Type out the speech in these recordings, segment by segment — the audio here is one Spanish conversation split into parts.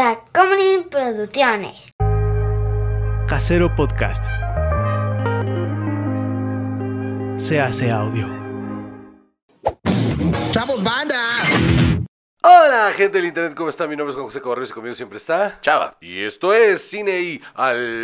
Tacomunin Producciones. Casero Podcast. Se hace audio. ¡Chavos, banda! Hola, gente del internet, ¿cómo está? Mi nombre es Juan José Correos y conmigo siempre está Chava. Y esto es Cine y Alcohol.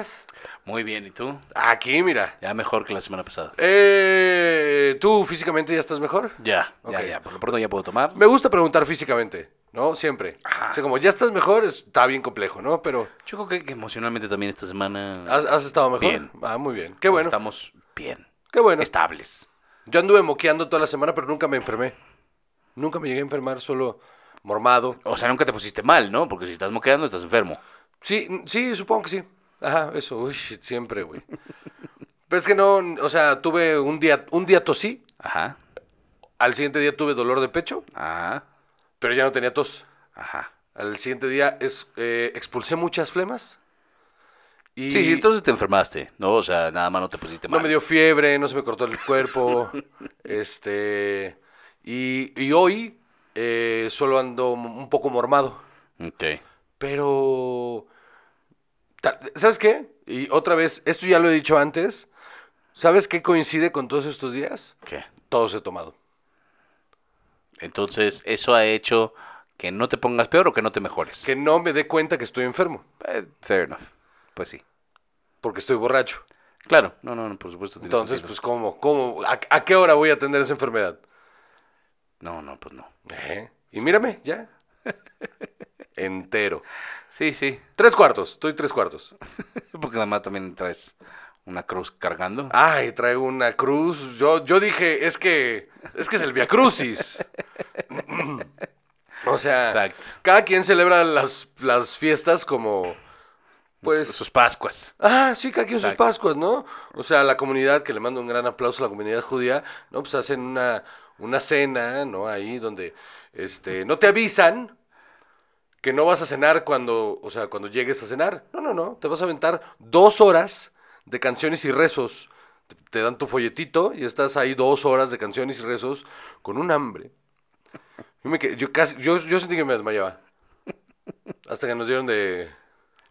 Estás? Muy bien, ¿y tú? Aquí, mira. Ya mejor que la semana pasada. Eh, ¿Tú físicamente ya estás mejor? Ya, Ok. ya, ya. Por lo pronto ya puedo tomar. Me gusta preguntar físicamente, ¿no? Siempre. O sea, como ya estás mejor, es- está bien complejo, ¿no? Pero, Yo creo que, que emocionalmente también esta semana ¿has, has estado mejor? Bien. Ah, muy bien. Qué bueno. estamos bien. Qué bueno. Estables. Yo anduve moqueando toda la semana, pero nunca me enfermé. Nunca me llegué a enfermar, solo mormado. O sea, nunca te pusiste mal, ¿no? Porque si estás moqueando, estás enfermo. Sí, sí, supongo que sí. Ajá, eso, uy, siempre, güey. Pero es que no, o sea, tuve un día, un día tosí, Ajá. al siguiente día tuve dolor de pecho, Ajá. pero ya no tenía tos. Ajá. Al siguiente día es, eh, expulsé muchas flemas. Y Sí, sí, entonces te enfermaste, ¿no? O sea, nada más no te pusiste mal. no me dio fiebre, no se me cortó el cuerpo. este. Y, y hoy eh, solo ando un poco mormado. Ok. Pero. ¿Sabes qué? Y otra vez, esto ya lo he dicho antes. ¿Sabes qué coincide con todos estos días? ¿Qué? Todos he tomado. Entonces, ¿eso ha hecho que no te pongas peor o que no te mejores? Que no me dé cuenta que estoy enfermo. Eh, fair enough. Pues sí. Porque estoy borracho. Claro. No, no, no, por supuesto. Entonces, sentido. pues, ¿cómo? ¿Cómo? ¿A, a qué hora voy a tener esa enfermedad? No, no, pues no. ¿Eh? Y mírame, ya. Entero. Sí, sí. Tres cuartos, estoy tres cuartos. Porque nada más también traes una cruz cargando. Ay, traigo una cruz. Yo, yo dije, es que, es que es el Via Crucis. o sea, Exacto. cada quien celebra las, las fiestas como, pues, sus Pascuas. ah, sí, cada quien sus. Pascuas, ¿no? O sea, la comunidad, que le mando un gran aplauso a la comunidad judía, ¿no? Pues hacen una, una cena, ¿no? Ahí donde, este, no te avisan que no vas a cenar cuando, o sea, cuando llegues a cenar. No, no, no, te vas a aventar dos horas de canciones y rezos. Te, dan tu folletito y estás ahí dos horas de canciones y rezos con un hambre. Yo, me yo casi, yo, yo sentí que me desmayaba. Hasta que nos dieron de...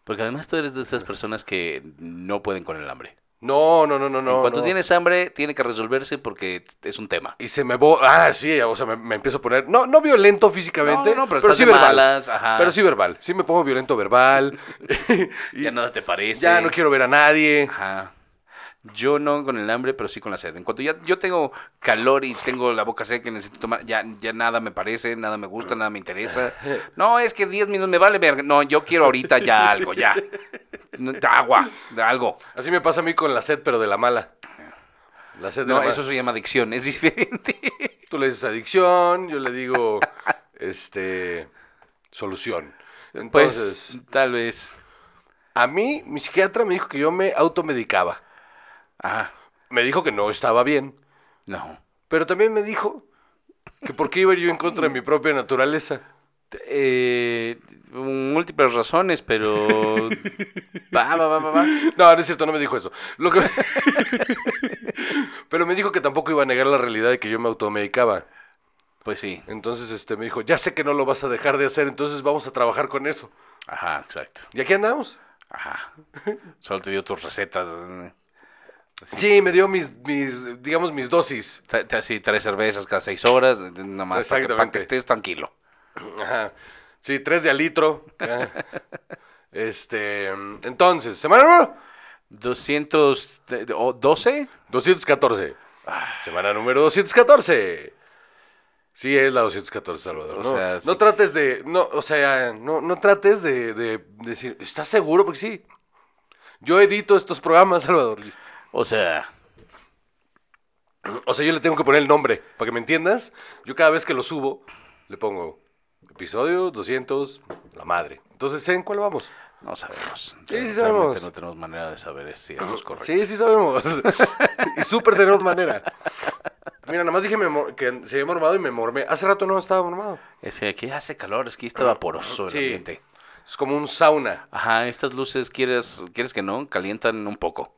Porque además tú eres de estas personas que no pueden con el hambre. No, no, no, no, no. no. tienes hambre, tiene que resolverse porque es un tema. Y se me bo... Ah, sí, o sea, me, me empiezo a poner... No, no violento físicamente, No, no, pero estás sí verbal. malas, ajá. Pero sí verbal. Sí me pongo violento verbal. y Ya nada te parece. ya no quiero ver a nadie. Ajá. Yo no con el hambre, pero sí con la sed. En cuanto ya yo tengo calor y tengo la boca seca y necesito tomar, ya, ya nada me parece, nada me gusta, nada me interesa. No, es que 10 minutos me vale verga. No, yo quiero ahorita ya algo, ya. Agua, algo. Así me pasa a mí con la sed, pero de la mala. La sed de No, la eso mala. se llama adicción, es diferente. Tú le dices adicción, yo le digo, este, solución. Entonces, Pues, tal vez. a mí, mi psiquiatra me dijo que yo me automedicaba. Ajá. Me dijo que no estaba bien. No. Pero también me dijo que por qué iba yo en contra de mi propia naturaleza. Eh, múltiples razones, pero. Va, va, va, va, va. No, no es cierto, no me dijo eso. Lo que... Pero me dijo que tampoco iba a negar la realidad de que yo me automedicaba. Pues sí. Entonces este, me dijo, ya sé que no lo vas a dejar de hacer, entonces vamos a trabajar con eso. Ajá, exacto. ¿Y aquí andamos? Ajá. Solo te dio tus recetas. Sí, me dio mis, mis digamos, mis dosis. Tra- tra- Sí, tres cervezas cada seis horas, nada más para que, para que Exactamente. estés tranquilo. Ajá. Sí, tres de alitro. Ah. Este, entonces, semana número 212. 214. Semana número 214. Sí, es la 214, Salvador. O no, sea, no sí. trates de, no, o sea, no, no trates de, de decir, ¿estás seguro? Porque sí. Yo edito estos programas, Salvador. O sea, O sea, yo le tengo que poner el nombre, para que me entiendas. Yo cada vez que lo subo, le pongo episodio 200, la madre. Entonces, ¿sé en cuál vamos? No sabemos. Sí, sí sabemos. No tenemos manera de saber si esto es correcto. Sí, sí sabemos. y súper tenemos manera. Mira, nada más dije que se había mormado y me mormé. Hace rato no estaba mormado. Es que aquí hace calor, es que está vaporoso el Sí. ambiente. Es como un sauna. Ajá, estas luces, quieres, quieres que no, calientan un poco.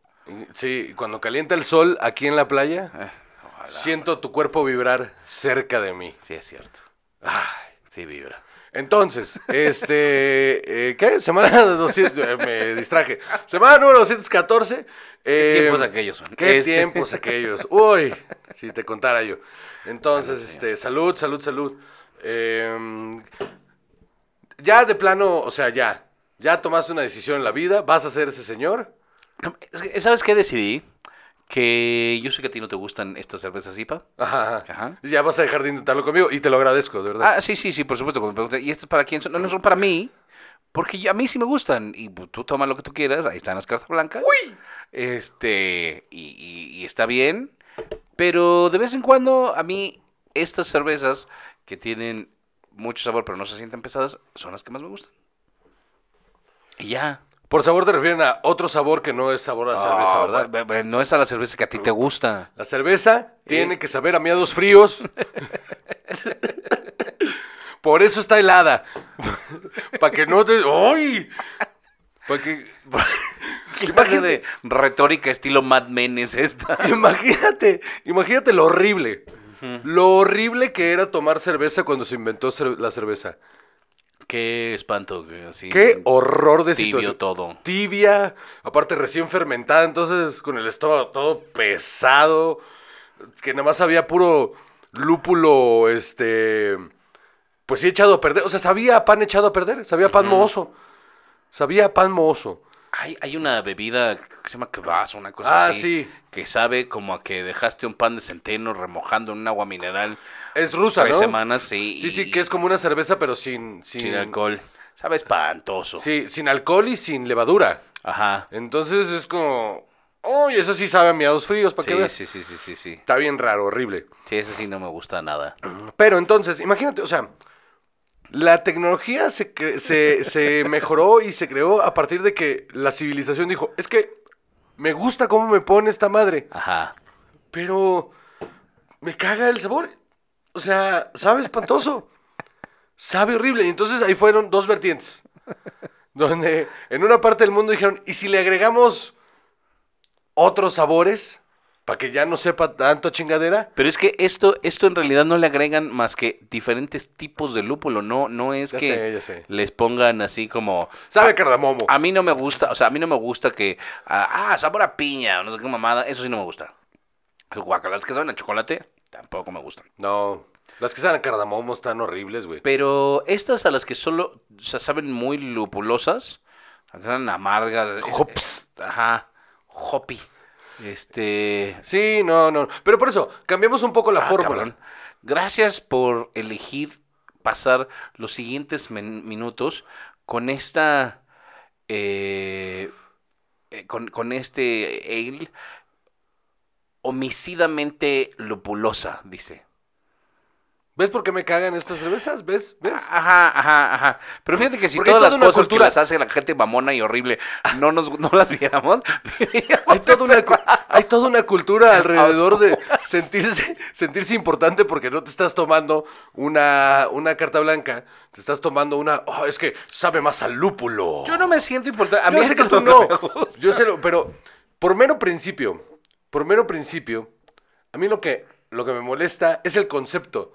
Sí, cuando calienta el sol aquí en la playa, Eh, ojalá. siento tu cuerpo vibrar cerca de mí. Sí, es cierto. Ay. Sí, vibra. Entonces, este, eh, ¿qué? Semana 200, eh, me distraje. Semana número 214. ¿Qué eh, tiempos aquellos son? ¿Qué Este- tiempos aquellos? Uy, si te contara yo. Entonces, Salud, este, salud, salud, salud. Eh, ya de plano, o sea, ya, ya tomaste una decisión en la vida, vas a ser ese señor. ¿Sabes qué decidí? Que yo sé que a ti no te gustan estas cervezas IPA. Ajá, ajá. Ya vas a dejar de intentarlo conmigo y te lo agradezco, de verdad. Ah, sí, sí, sí, por supuesto. Cuando me pregunté, ¿y estas para quién son? No, no son para mí. Porque yo- a mí sí me gustan. Y pues, tú toma lo que tú quieras. Ahí están las cartas blancas. ¡Uy! Este, y, y- y está bien. Pero de vez en cuando, a mí, estas cervezas que tienen mucho sabor, pero no se sienten pesadas, son las que más me gustan. Y ya. Por sabor te refieren a otro sabor que no es sabor a cerveza, Ah, ¿verdad? No es a la cerveza que a ti te gusta. La cerveza Eh. tiene que saber a miados fríos. Por eso está helada. Para que no te. ¡Ay! Para que. ¿Qué clase de retórica estilo Mad Men es esta? Imagínate, imagínate lo horrible. Lo horrible que era tomar cerveza cuando se inventó la cerveza. Qué espanto. así, Qué horror de tibio situación. todo. Tibia, aparte recién fermentada, entonces con el estómago todo pesado, que nada más había puro lúpulo, este, pues sí echado a perder, o sea, sabía pan echado a perder, sabía pan mohoso, sabía pan mohoso. Hay, hay una bebida que se llama kvass, una cosa Ah, así. sí. Que sabe como a que dejaste un pan de centeno remojando en un agua mineral Es rusa, tres ¿no? semanas, sí. Sí, y- sí, que es como una cerveza, pero sin, sin, sin alcohol. Sabe espantoso. Sí, sin alcohol y sin levadura. Ajá. Entonces es como, uy, eso sí sabe a miados fríos, para Sí, veas. sí, sí, sí, sí, sí. Está bien raro, horrible. Sí, ese sí no me gusta nada. Pero entonces, imagínate, o sea, la tecnología se, se, se mejoró y se creó a partir de que la civilización dijo, es que me gusta cómo me pone esta madre, Ajá. pero me caga el sabor. O sea, sabe espantoso. Sabe horrible. Y entonces ahí fueron dos vertientes. Donde en una parte del mundo dijeron, ¿y si le agregamos otros sabores? Para que ya no sepa tanto chingadera. Pero es que esto, esto en realidad no le agregan más que diferentes tipos de lúpulo. No, no es Ya que sé, ya sé. les pongan así como. Sabe a cardamomo. A mí no me gusta, o sea, a mí no me gusta que. Ah, ah, sabor a piña, no sé qué mamada. Eso sí no me gusta. El guacalas que saben a chocolate, tampoco me gustan. No, las que saben a cardamomo están horribles, güey. Pero estas a las que solo o saben muy lupulosas, saben amargas. es- Hops. Ajá. Hoppy. Este. Sí, no, no. Pero por eso, cambiamos un poco la Ah, fórmula. cabrón. Gracias por elegir pasar los siguientes minutos con esta. eh, eh, con, con este ale homicidamente lupulosa, dice. ¿Ves por qué me cagan estas cervezas? ¿Ves? ¿Ves? Ajá, ajá, ajá. Pero fíjate que si Porque todas las cosas cultura- que las hace la gente mamona y horrible no nos no las viéramos, Hay toda, una, hay toda una cultura alrededor de sentirse, sentirse importante porque no te estás tomando una, una carta blanca, te estás tomando una, oh, es que sabe más al lúpulo. Yo no me siento importante. A mí Yo sé que tú no. Yo sé lo, pero por mero principio, por mero principio, a mí lo que, lo que me molesta es el concepto.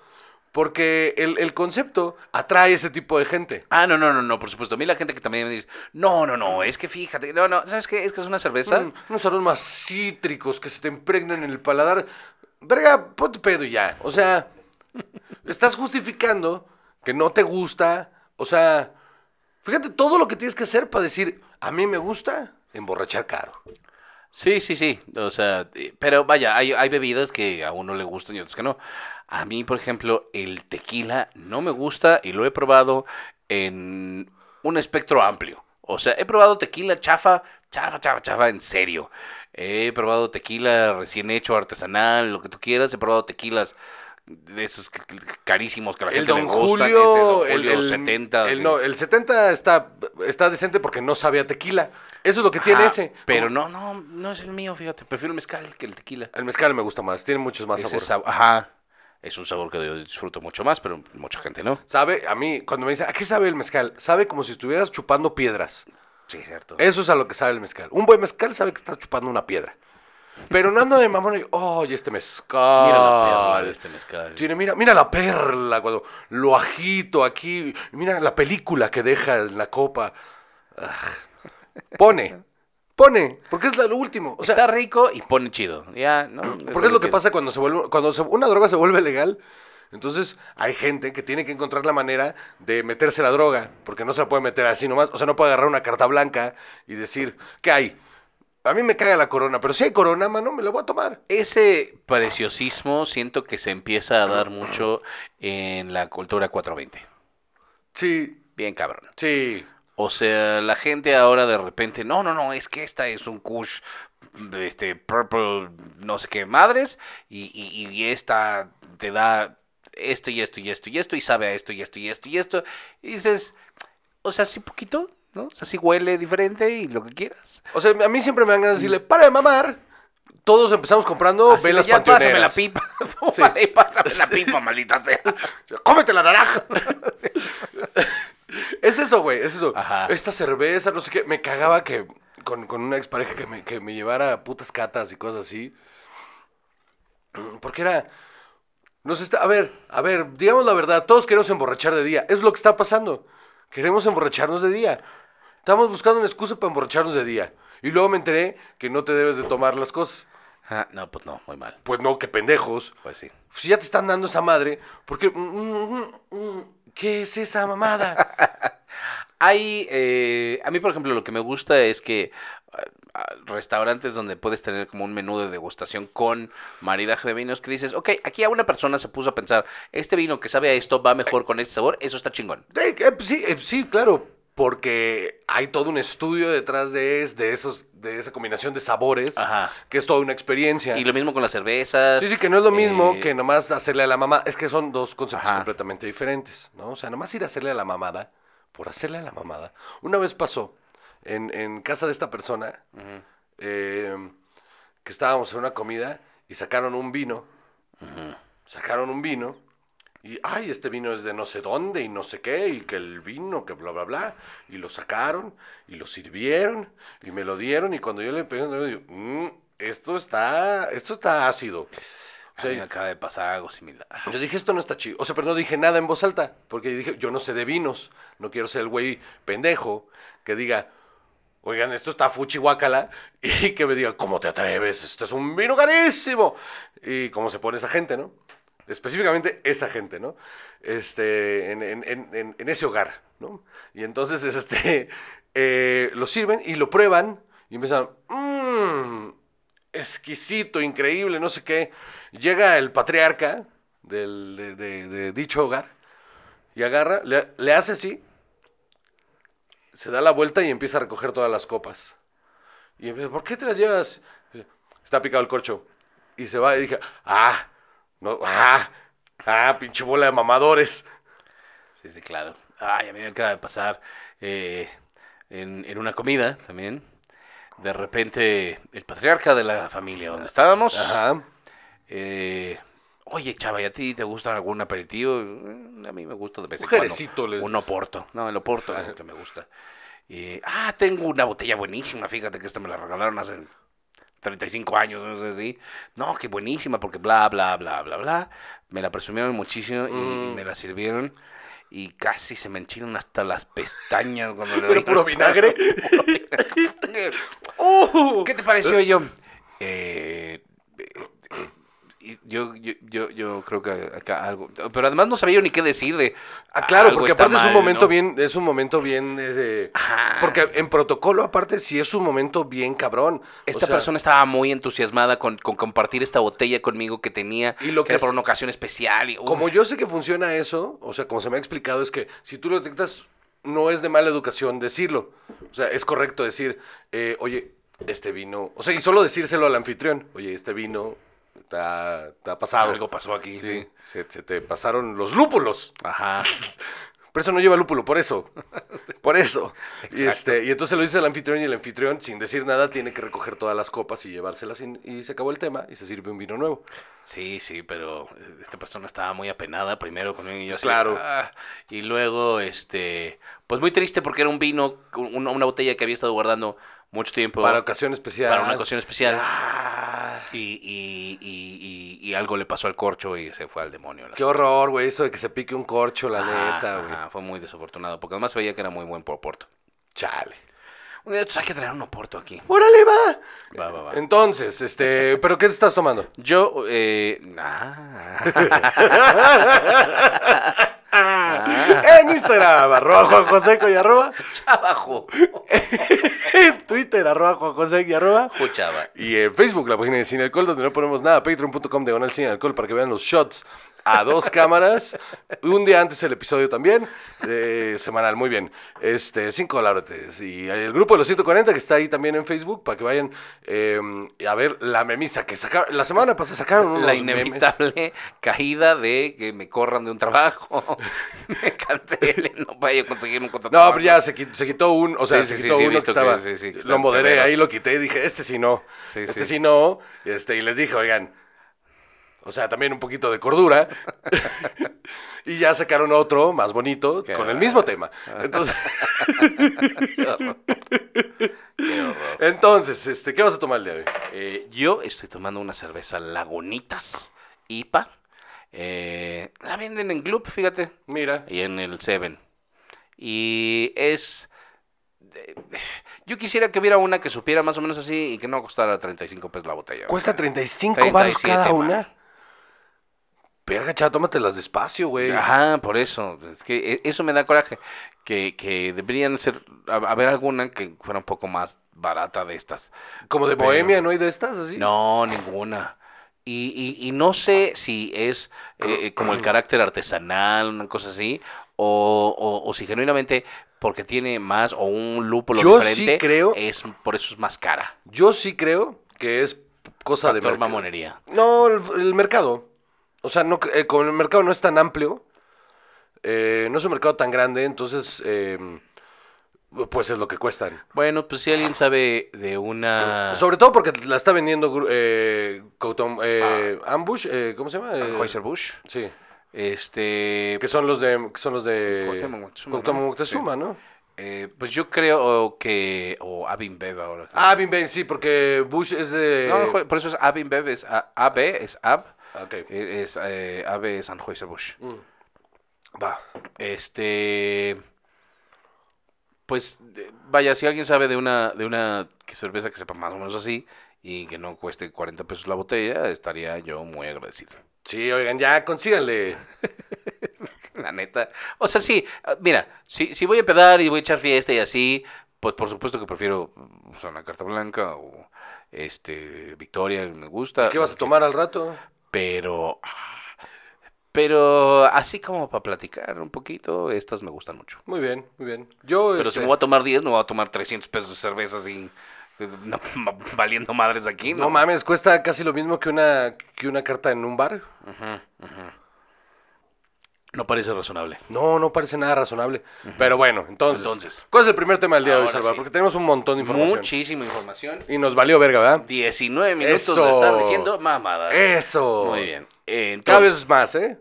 Porque el, el concepto atrae a ese tipo de gente. Ah, no, no, no, no, por supuesto. A mí la gente que también me dice, no, no, no, es que fíjate, no, no, ¿sabes qué? Es que es una cerveza. Mm, unos aromas cítricos que se te impregnan en el paladar. Verga, ponte pedo y ya. O sea, estás justificando que no te gusta. O sea, fíjate todo lo que tienes que hacer para decir, a mí me gusta emborrachar caro. Sí, sí, sí. O sea, eh, pero vaya, hay, hay bebidas que a uno le gustan y otros que no. A mí, por ejemplo, el tequila no me gusta y lo he probado en un espectro amplio. O sea, he probado tequila chafa, chafa, chafa, chafa, en serio. He probado tequila recién hecho, artesanal, lo que tú quieras. He probado tequilas de esos carísimos que la El gente Don le. Julio, ese Don el, Julio el- 70. el- de- no, el 70 está, está decente porque no sabe a tequila. Eso es lo que tiene ese. Pero no, no, no es el mío, fíjate. Prefiero el mezcal que el tequila. El mezcal me gusta más, tiene muchos más Ese sabor. sab- Ajá. Es un sabor que yo disfruto mucho más, pero mucha gente no. Sabe, a mí, cuando me dicen, ¿a qué sabe el mezcal? Sabe como si estuvieras chupando piedras. Sí, cierto. Eso es a lo que sabe el mezcal. Un buen mezcal sabe que estás chupando una piedra. Pero no ando de mamón y, y este mezcal. Mira la perla de este mezcal. Tiene, mira, mira la perla, cuando lo agito aquí. Mira la película que deja en la copa. Pone, pone, porque es lo último. O sea, Está rico y pone chido. Ya, ¿no? porque es lo que pasa cuando se vuelve, cuando se- una droga se vuelve legal. Entonces hay gente que tiene que encontrar la manera de meterse la droga, porque no se la puede meter así nomás. O sea, no puede agarrar una carta blanca y decir, ¿qué hay? A mí me caga la corona, pero si hay corona, mano, me la voy a tomar. Ese preciosismo siento que se empieza a dar mucho en la cultura 420. Sí, Bien cabrón. sí. O sea, la gente ahora de repente, no, no, no, es que esta es un Kush, este, purple, no sé qué madres, y, y, y esta te da esto y esto y esto y esto, y sabe a esto y esto y esto y esto, y dices, o sea, sí poquito, ¿no? O sea, sí huele diferente y lo que quieras. O sea, a mí siempre me ganas de decirle, para de mamar. Todos empezamos comprando Así velas ya pásame la panteoneras. pipa, Tómale, pásame la pipa, maldita sea. ¡Cómete la naranja! es eso, güey, es eso. Ajá. Esta cerveza, no sé qué. Me cagaba que con, con una expareja que me, que me llevara a putas catas y cosas así. Mm, Porque era... Nos está, a ver, a ver, digamos la verdad, todos queremos emborrachar de día. Es lo que está pasando. Queremos emborracharnos de día. Estamos buscando una excusa para emborracharnos de día. Y luego me enteré que no te debes de tomar las cosas. Ah, no, pues no, muy mal. Pues no, qué pendejos. Pues sí. Si ya te están dando esa madre, porque... mm, mm, mm, ¿Qué es esa mamada? Hay, eh, a mí por ejemplo lo que me gusta es que ah, restaurantes donde puedes tener como un menú de degustación con maridaje de vinos que dices, ok, aquí a una persona se puso a pensar, este vino que sabe a esto va mejor con este sabor, eso está chingón. Eh, eh, sí, eh, sí, claro, porque hay todo un estudio detrás de, es, de, esos, de esa combinación de sabores, Ajá. que es toda una experiencia. Y lo mismo con las cervezas. Sí, sí, que no es lo mismo eh, que nomás hacerle a la mamá. Es que son dos conceptos Ajá. completamente diferentes, ¿no? O sea, nomás ir a hacerle a la mamada, por hacerle a la mamada. Una vez pasó en, en casa de esta persona, eh, que estábamos en una comida y sacaron un vino, sacaron un vino y, ay, este vino es de no sé dónde y no sé qué, y que el vino, que bla, bla, bla, y lo sacaron y lo sirvieron y me lo dieron y cuando yo le pegué, yo digo, "Mm, esto está, esto está ácido. O A sea, mí me acaba de pasar algo similar. yo dije, esto no está chido. O sea, pero no dije nada en voz alta, porque dije, yo no sé de vinos. No quiero ser el güey pendejo que diga, oigan, esto está fuchi guácala, y que me diga, ¿cómo te atreves? Esto es un vino carísimo. Y cómo se pone esa gente, ¿no? Específicamente esa gente, ¿no? Este, en, en- en- en- ese hogar, ¿no? Y entonces, este, eh, lo sirven y lo prueban y empiezan, mmm, exquisito, increíble, no sé qué. Llega el patriarca del, de, dicho hogar y agarra, le, le hace así, se da la vuelta y empieza a recoger todas las copas. Y empieza, ¿por qué te las llevas? Está picado el corcho. Y se va y dije, ah, no, ah, ah, pinche bola de mamadores. Sí, sí, claro. Ay, a mí me acaba de pasar eh, en, en una comida también. De repente, el patriarca de la familia donde estábamos. Ajá. eh, Oye, chava, ¿y a ti te gusta algún aperitivo? "Mm, A mí me gusta de vez en Un cuando. les- Un oporto. No, el oporto es el que me gusta. Y, ah, tengo una botella buenísima. Fíjate que esta me la regalaron hace 35 años, no sé si. No, que buenísima, porque bla, bla, bla, bla, bla. Me la presumieron muchísimo y, Mm. me la sirvieron. Y casi se me enchinan hasta las pestañas cuando le Pero doy- puro vinagre. Puro vinagre. ¡Uh! ¿Qué te pareció yo? Eh, eh, eh, y yo, yo, yo, yo creo que acá algo. Pero además no sabía yo ni qué decir de. Ah, claro, algo porque aparte es un momento ¿no? bien, es un momento bien, eh, Ajá. porque en protocolo aparte sí es un momento bien cabrón. O Esta sea, persona estaba muy entusiasmada con, con compartir esta botella conmigo que tenía. Y lo que que era por una ocasión especial. Y, Como yo sé que funciona eso, o sea, como se me ha explicado, es que si tú lo detectas no es de mala educación decirlo. O sea, es correcto decir, eh, oye, este vino, o sea, y solo decírselo al anfitrión, oye, este vino está, está pasado. Algo pasó aquí, Sí, sí. Se, se te pasaron los lúpulos. Ajá. Pero eso no lleva lúpulo, por eso. Por eso. Y, este, y entonces lo dice el anfitrión y el anfitrión, sin decir nada, tiene que recoger todas las copas y llevárselas y, y se acabó el tema y se sirve un vino nuevo. Sí, sí, pero eh, esta persona estaba muy apenada primero conmigo y yo así, Claro. "Ah", y luego, este, pues muy triste porque era un vino, una, una botella que había estado guardando mucho tiempo Para ocasión especial. para una ocasión especial Ah, y, y, y, y- y algo le pasó al corcho y se fue al demonio. qué horror, güey, eso de que se pique un corcho, la neta, güey. ajá, fue muy desafortunado porque además veía que era muy buen por Porto. Chale. Un día hay que traer un Oporto aquí. ¡Órale, va! Va, va, va. Entonces, este, ¿pero qué te estás tomando? Yo, eh, ah. Ah. En Instagram, arroba Juan José y arroba. Chavajo. En Twitter, arroba Juan José y arroba. Chava. Y en Facebook, la página de Cine Alcohol, donde no ponemos nada, patreon.com diagonal Cine Alcohol para que vean los shots a dos cámaras. Un día antes el episodio también, eh, semanal, muy bien. Este, cinco dólares. Y el grupo de los 140 que está ahí también en Facebook para que vayan eh, a ver la memisa que sacaron. La semana pasada sacaron unos La memes. inevitable caída de que me corran de un trabajo, me cancelen, no vaya a conseguir un contrato. No, pero ya se quitó, se quitó un, o sea, Sí, se sí, quitó sí, uno que estaba, que lo moderé, severos. ahí lo quité y dije, este sí no, este sí. sí no, este, y les dije, oigan, o sea, también un poquito de cordura, y ya sacaron otro más bonito, Qué con el mismo tema, entonces, Qué horror. Qué horror. entonces, este, ¿qué vas a tomar el día de hoy? Eh, yo estoy tomando una cerveza Lagunitas IPA. Eh, la venden en Gloop, fíjate, Mira, y en el Seven. Y es... Yo quisiera que hubiera una que supiera más o menos así y que no costara 35 pesos la botella. cuesta 35 baros 37, cada man. una. Verga, chaval, tómatelas despacio, güey. Ajá, por eso. Es que e- eso me da coraje. Que, que deberían ser, haber alguna que fuera un poco más barata de estas. Como de Pero- Bohemia, ¿no hay de estas así? No, ninguna. Y, y, y no sé si es eh, como el carácter artesanal, una cosa así, o, o, o si genuinamente porque tiene más o un lúpulo Yo sí diferente, creo- es por eso es más cara. Yo sí creo que es cosa de mercado. mamonería. No, el, el mercado. O sea, no, eh, como el mercado no es tan amplio, eh, no es un mercado tan grande, entonces, eh, pues es lo que cuestan. Bueno, pues si alguien sabe de una Sobre todo porque la está vendiendo eh, Coutom- eh, Ambush, eh, ¿cómo se llama? Eh, Anheuser-Busch, Sí, este, que son los de, que son los de Cuauhtémoc Moctezuma, Cuauhtémoc ¿no? Moctezuma, ¿no? eh, pues yo creo que o Abinbev ahora. Ah, bien, bien, sí, porque Bush es de... No, por eso es Abinbev, es A- AB, es AB, Ah, ok. eh, es eh, AB es Anheuser-Busch. Mm. Va. Este. Pues vaya, si alguien sabe de una, de una cerveza que sepa más o menos así y que no cueste 40 pesos la botella, estaría yo muy agradecido. Sí, oigan, ya, consíganle. La neta. O sea, sí, mira, si, si voy a empedar y voy a echar fiesta y así, pues por supuesto que prefiero o sea, una carta blanca o este Victoria, me gusta. ¿Qué vas a que- tomar al rato? Pero. Pero así como para platicar un poquito, estas me gustan mucho. Muy bien, muy bien. Yo, Pero este, si me voy a tomar 10, no voy a tomar 300 pesos de cerveza así, no, valiendo madres aquí, ¿no? No mames, cuesta casi lo mismo que una, que una carta en un bar. Ujú, ujú. No parece razonable. No, no parece nada razonable. Pero bueno, entonces, Entonces. ¿Cuál es el primer tema del día de hoy, Salvador? sí. Porque tenemos un montón de información. Muchísima información. Y nos valió verga, ¿verdad? 19 minutos Eso. de estar diciendo mamadas. Eso. Muy bien. Eh, Cada vez más, ¿eh?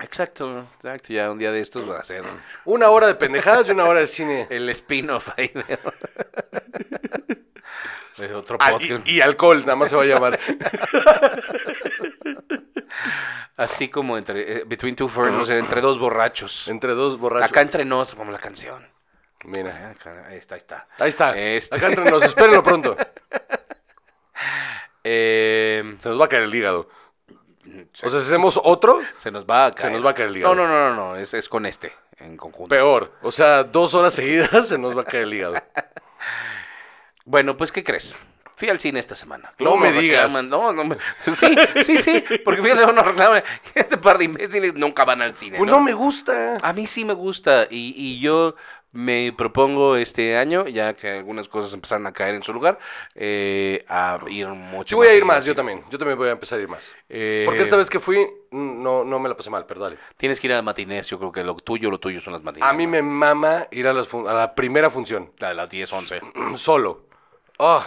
Exacto, exacto. Ya un día de estos va a ser Una hora de pendejadas y una hora de cine. el spin-off ahí de, de otro Ah, podcast. y, y alcohol, nada más se va a llamar. Así como entre eh, Between Two Ferns, o sea, entre dos borrachos. Entre dos borrachos. Acá entre nos, como la canción. Mira, Acá, ahí está, ahí está. ahí está. Este. Acá entre nos, espérenlo pronto. Eh, Se nos va a caer el hígado. O sea, si hacemos otro, se nos va a caer. nos va a caer el hígado. No, no, no, no, no, es, es con este, en conjunto. peor. O sea, dos horas seguidas se nos va a caer el hígado. Bueno, pues, ¿qué crees? Fui al cine esta semana. No me digas. reclaman, No, no me... Sí, sí, sí, porque fíjate, uno reclama, este par de imbéciles nunca van al cine, Pues ¿no? no me gusta. A mí sí me gusta y, y yo me propongo este año, ya que algunas cosas empezaron a caer en su lugar, eh, a ir mucho Sí voy a ir más, yo también. Yo también voy a empezar a ir más. Eh, Porque esta vez que fui, no, no me la pasé mal, pero dale. Tienes que ir a las matinés, yo creo que lo tuyo, lo tuyo son las matinés. A mí me mama ir a, las fun- a la primera función. La de las 10, 11. Solo. Ah,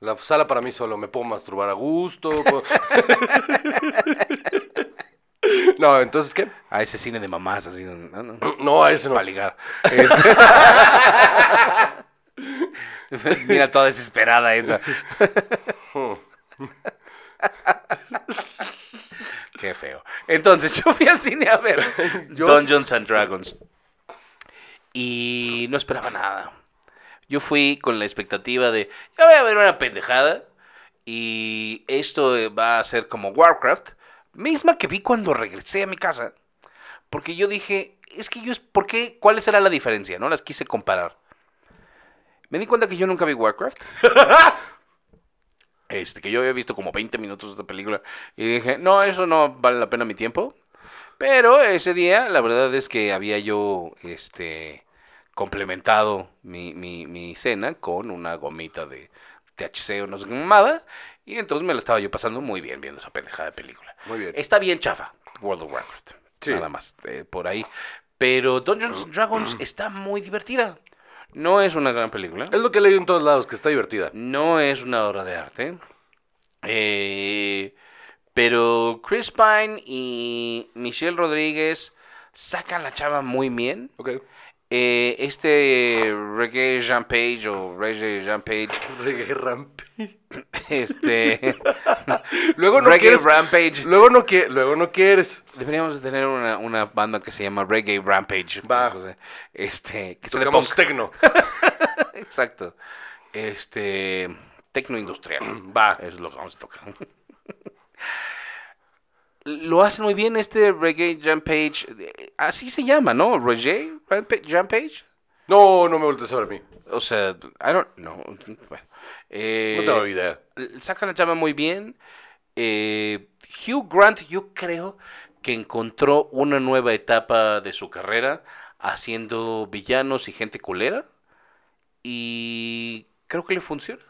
la sala para mí solo. Me puedo masturbar a gusto. puedo- no, entonces, ¿qué? A ese cine de mamás, así. No, no. No, a ese no. Para ligar. Este- Mira toda desesperada esa. Qué feo. Entonces, yo fui al cine a ver Dungeons and Dragons. Y no esperaba nada. Yo fui con la expectativa de, ya voy a ver una pendejada. Y esto eh, va a ser como Warcraft. Misma que vi cuando regresé a mi casa. Porque yo dije, es que yo, ¿por qué? ¿Cuál será la diferencia? No las quise comparar. Me di cuenta que yo nunca vi Warcraft. Este, que yo había visto como 20 minutos de esta película. Y dije, no, eso no vale la pena mi tiempo. Pero ese día, la verdad es que había yo, este, complementado mi, mi, mi cena con una gomita de THC o no sé qué mamada. Y entonces me la estaba yo pasando muy bien viendo esa pendejada de película. Muy bien. Está bien chafa, World of Warcraft. Sí. Nada más, eh, por ahí. Pero Dungeons and Dragons está muy divertida. No es una gran película. Es lo que he leído en todos lados, que está divertida. No es una obra de arte. Eh, pero Chris Pine y Michelle Rodríguez sacan la chava muy bien. Eh, este Reggae Rampage o Reggae Rampage, Reggae Ramp. este Luego no Reggae quieres. Rampage. Luego no, qui- luego no quieres. Deberíamos de tener una, una banda que se llama Reggae Rampage. Va. Sea, Este, que Tocamos tecno. Exacto. Este, tecno industrial. Va. Es lo que vamos a tocar. Lo hacen muy bien este Reggae Rampage. Así se llama, ¿no? Reggae Rampa- Rampage. No, no me voltees a ver a mí. O sea, I don't know. Bueno, eh, No tengo idea. sacan la llama muy bien. Eh, Hugh Grant, yo creo que encontró una nueva etapa de su carrera haciendo villanos y gente culera. Y creo que le funciona.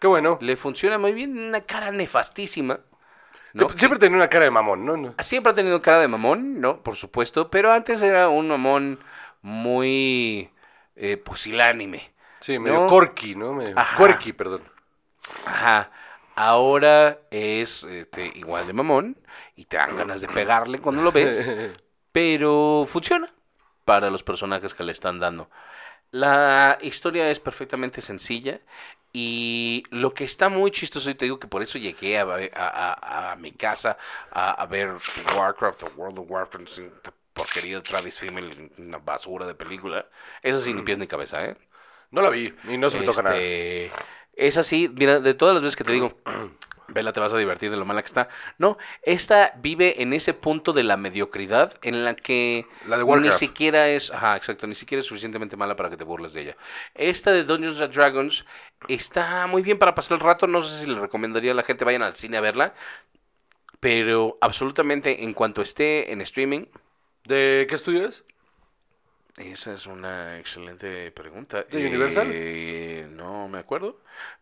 Qué bueno. Le funciona muy bien. Una cara nefastísima. ¿No? Siempre- tenía una cara de mamón, ¿no? no. Siempre ha tenido cara de mamón, ¿no? Por supuesto. Pero antes era un mamón muy eh, pusilánime. Sí, medio No. corky, ¿no? Medio Ajá. Quirky, perdón. Ajá. Ahora es este, igual de mamón y te dan ganas de pegarle cuando lo ves, pero funciona para los personajes que le están dando. La historia es perfectamente sencilla y lo que está muy chistoso, y te digo que por eso llegué a, a- a- a mi casa a, ver Warcraft o World of Warcraft, esta porquería de Travis Fimmel, una basura de película. Eso sin ni pies ni cabeza, ¿eh? No la vi y no se me toca nada. Es así, mira, de todas las veces que te digo, vela, te vas a divertir de lo mala que está. No, esta vive en ese punto de la mediocridad en la que La de ni siquiera es, ajá, exacto, ni siquiera es suficientemente mala para que te burles de ella. Esta de Dungeons and Dragons está muy bien para pasar el rato, no sé si le recomendaría a la gente vayan al cine a verla, pero absolutamente en cuanto esté en streaming, ¿De qué estudio es? Esa es una excelente pregunta. ¿De Universal? Eh, no me acuerdo,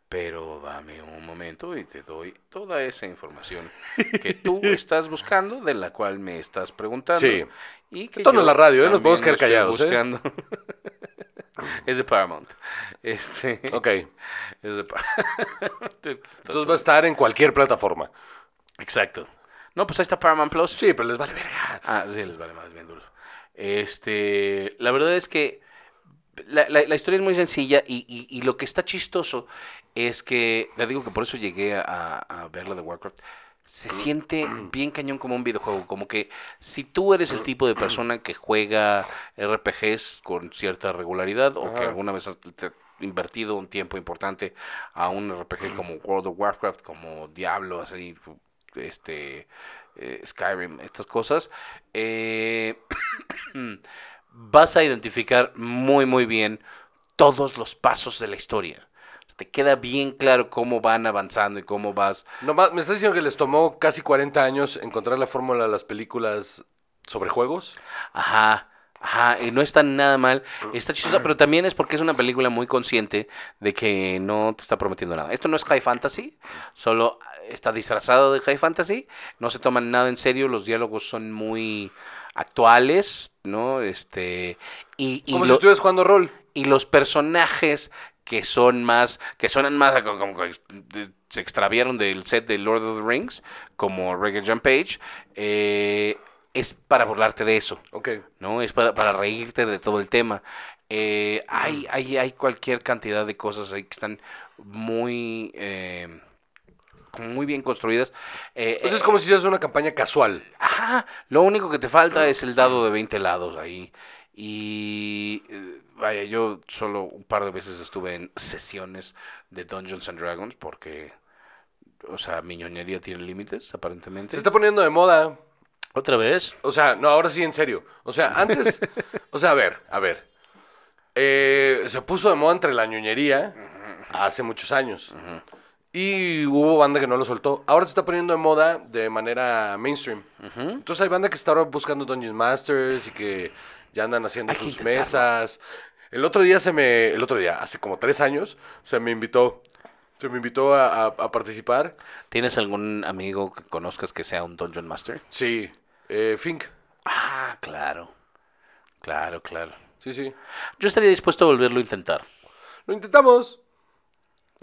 pero dame un momento y te doy toda esa información que tú estás buscando, de la cual me estás preguntando. Sí. Y que yo es la radio, ¿eh? Nos podemos quedar callados, ¿eh? buscando. es de Paramount. Este, Ok. es de Pa- Entonces va a estar en cualquier plataforma. Exacto. No, pues ahí está Paramount Plus. Sí, pero les vale verga. Ah, sí, les vale más bien duro. Este, la verdad es que la, la- la historia es muy sencilla y, y- y lo que está chistoso es que, te digo que por eso llegué a, a ver la de Warcraft, se siente bien cañón como un videojuego, como que si tú eres el tipo de persona que juega RPGs con cierta regularidad o que alguna vez has invertido un tiempo importante a un RPG como World of Warcraft, como Diablo, así, este, eh, Skyrim, estas cosas, eh, vas a identificar muy muy bien todos los pasos de la historia. Te queda bien claro cómo van avanzando y cómo vas. Nomás, ¿Me estás diciendo que les tomó casi 40 años encontrar la fórmula de las películas sobre juegos? Ajá. Ajá, y no está nada mal, está chistosa, pero también es porque es una película muy consciente de que no te está prometiendo nada. Esto no es high fantasy, solo está disfrazado de high fantasy, no se toman nada en serio, los diálogos son muy actuales, ¿no? Este y, y Como si estuvieras jugando rol. y los personajes que son más, que suenan más como, como que se extraviaron del set de Lord of the Rings, como Reggae John Page, eh, es para burlarte de eso. ¿no? Es para, para reírte de todo el tema. Eh, hay, hay, hay cualquier cantidad de cosas ahí que están muy, eh, muy bien construidas. Eh, Entonces es eh, como si hicieras una campaña casual. Ajá, lo único que te falta es el dado de 20 lados ahí. Y eh, vaya, yo solo un par de veces estuve en sesiones de Dungeons and Dragons porque, o sea, mi ñoñería tiene límites, aparentemente. Se está poniendo de moda. ¿Otra vez? O sea, no, ahora sí, en serio. O sea, antes. o sea, a ver, a ver. Eh, se puso de moda entre la ñoñería hace muchos años. Y hubo banda que no lo soltó. Ahora se está poniendo de moda de manera mainstream. Entonces hay banda que está ahora buscando Dungeon Masters y que ya andan haciendo Hay sus mesas. El otro día se me. El otro día, hace como tres años, se me invitó. Se me invitó a, a- a participar. ¿Tienes algún amigo que conozcas que sea un Dungeon Master? Sí. Eh, Fink. Ah, claro. Claro, claro. Sí, sí. Yo estaría dispuesto a volverlo a intentar. Lo intentamos.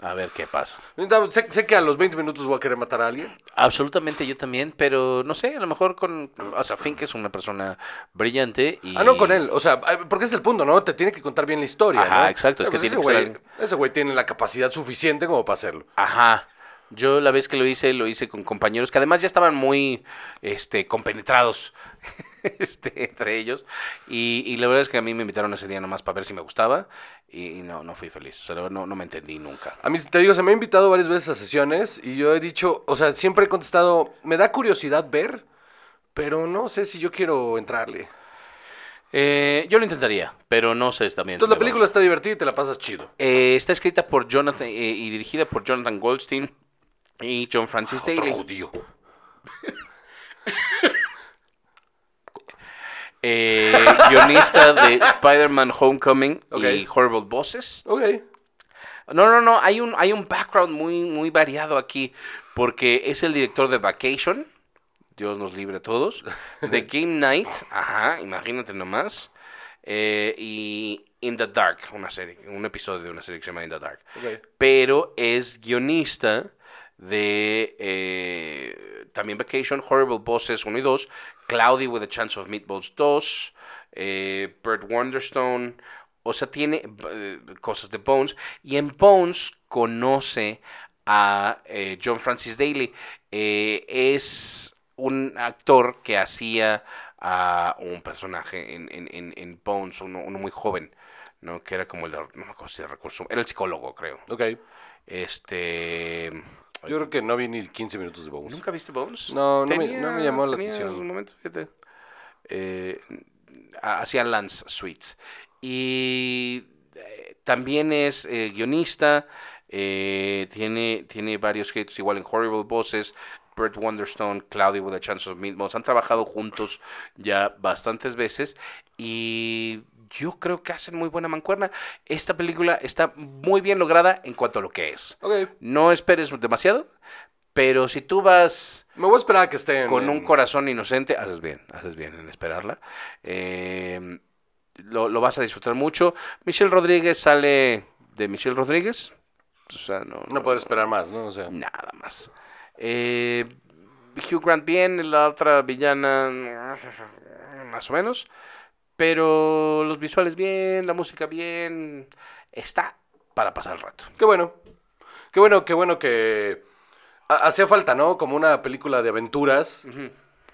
A ver qué pasa. Lo intentamos. Sé, sé que a los 20 minutos voy a querer matar a alguien. Absolutamente yo también, pero no sé, a lo mejor con... O sea, Fink es una persona brillante y... Ah, no con él. O sea, porque es el punto, ¿no? Te tiene que contar bien la historia. Ajá, ¿no? exacto, es Pero que pues tiene ese que ser güey- Ese güey tiene la capacidad suficiente como para hacerlo. Ajá. Yo la vez que lo hice, lo hice con compañeros que además ya estaban muy este, compenetrados este, entre ellos. Y, y la verdad es que a mí me invitaron ese día nomás para ver si me gustaba. Y, y no, no fui feliz. O sea, no, no me entendí nunca. A mí, te digo, se me ha invitado varias veces a sesiones y yo he dicho, o sea, siempre he contestado, me da curiosidad ver, pero no sé si yo quiero entrarle. Eh, yo lo intentaría, pero no sé también. Entonces la película está divertida y te la pasas chido. Eh, está escrita por Jonathan eh, y dirigida por Jonathan Goldstein y John Francis Daly. judío. Eh, guionista de Spider-Man Homecoming Ok. y Horrible Bosses. Ok. No, no, no, hay un, hay un background muy, muy variado aquí, porque es el director de Vacation, Dios nos libre a todos, de Game Night, ajá, imagínate nomás, eh, y In the Dark, una serie, un episodio de una serie que se llama In the Dark. Ok. Pero es guionista de eh, también Vacation, Horrible Bosses 1 y 2, Cloudy with a Chance of Meatballs 2, eh, Burt Wonderstone, o sea, tiene eh, cosas de Bones, y en Bones conoce a eh, John Francis Daly. Eh, es un actor que hacía a un personaje en, en, en, en Bones, uno, uno muy joven, ¿no? Que era como el no me acuerdo si recurso, era el psicólogo, creo. Ok. Este... Yo creo que no vi ni 15 minutos de Bones. ¿Nunca viste Bones? No, no me- no me llamó la atención. un momento, fíjate. Eh, hacía Lance Sweets. Y eh, también es eh, guionista. tiene, tiene varios hits, igual en Horrible Bosses. Burt Wonderstone, Cloudy with a Chance of Meatballs. Han trabajado juntos ya bastantes veces. Y yo creo que hacen muy buena mancuerna. Esta película está muy bien lograda en cuanto a lo que es. Ok. No esperes demasiado, pero si tú vas Me voy a esperar a que esté en- con un corazón inocente, haces bien, haces bien en esperarla. Eh, lo, lo vas a disfrutar mucho. Michelle Rodríguez sale de Michelle Rodríguez. O sea, no, No poder esperar más, ¿no? O sea. nada más. Eh, Hugh Grant bien, la otra villana más o menos. Pero los visuales bien, la música bien. Está para pasar el rato. Qué bueno. Qué bueno, qué bueno que ha- hacía falta, ¿no? Como una película de aventuras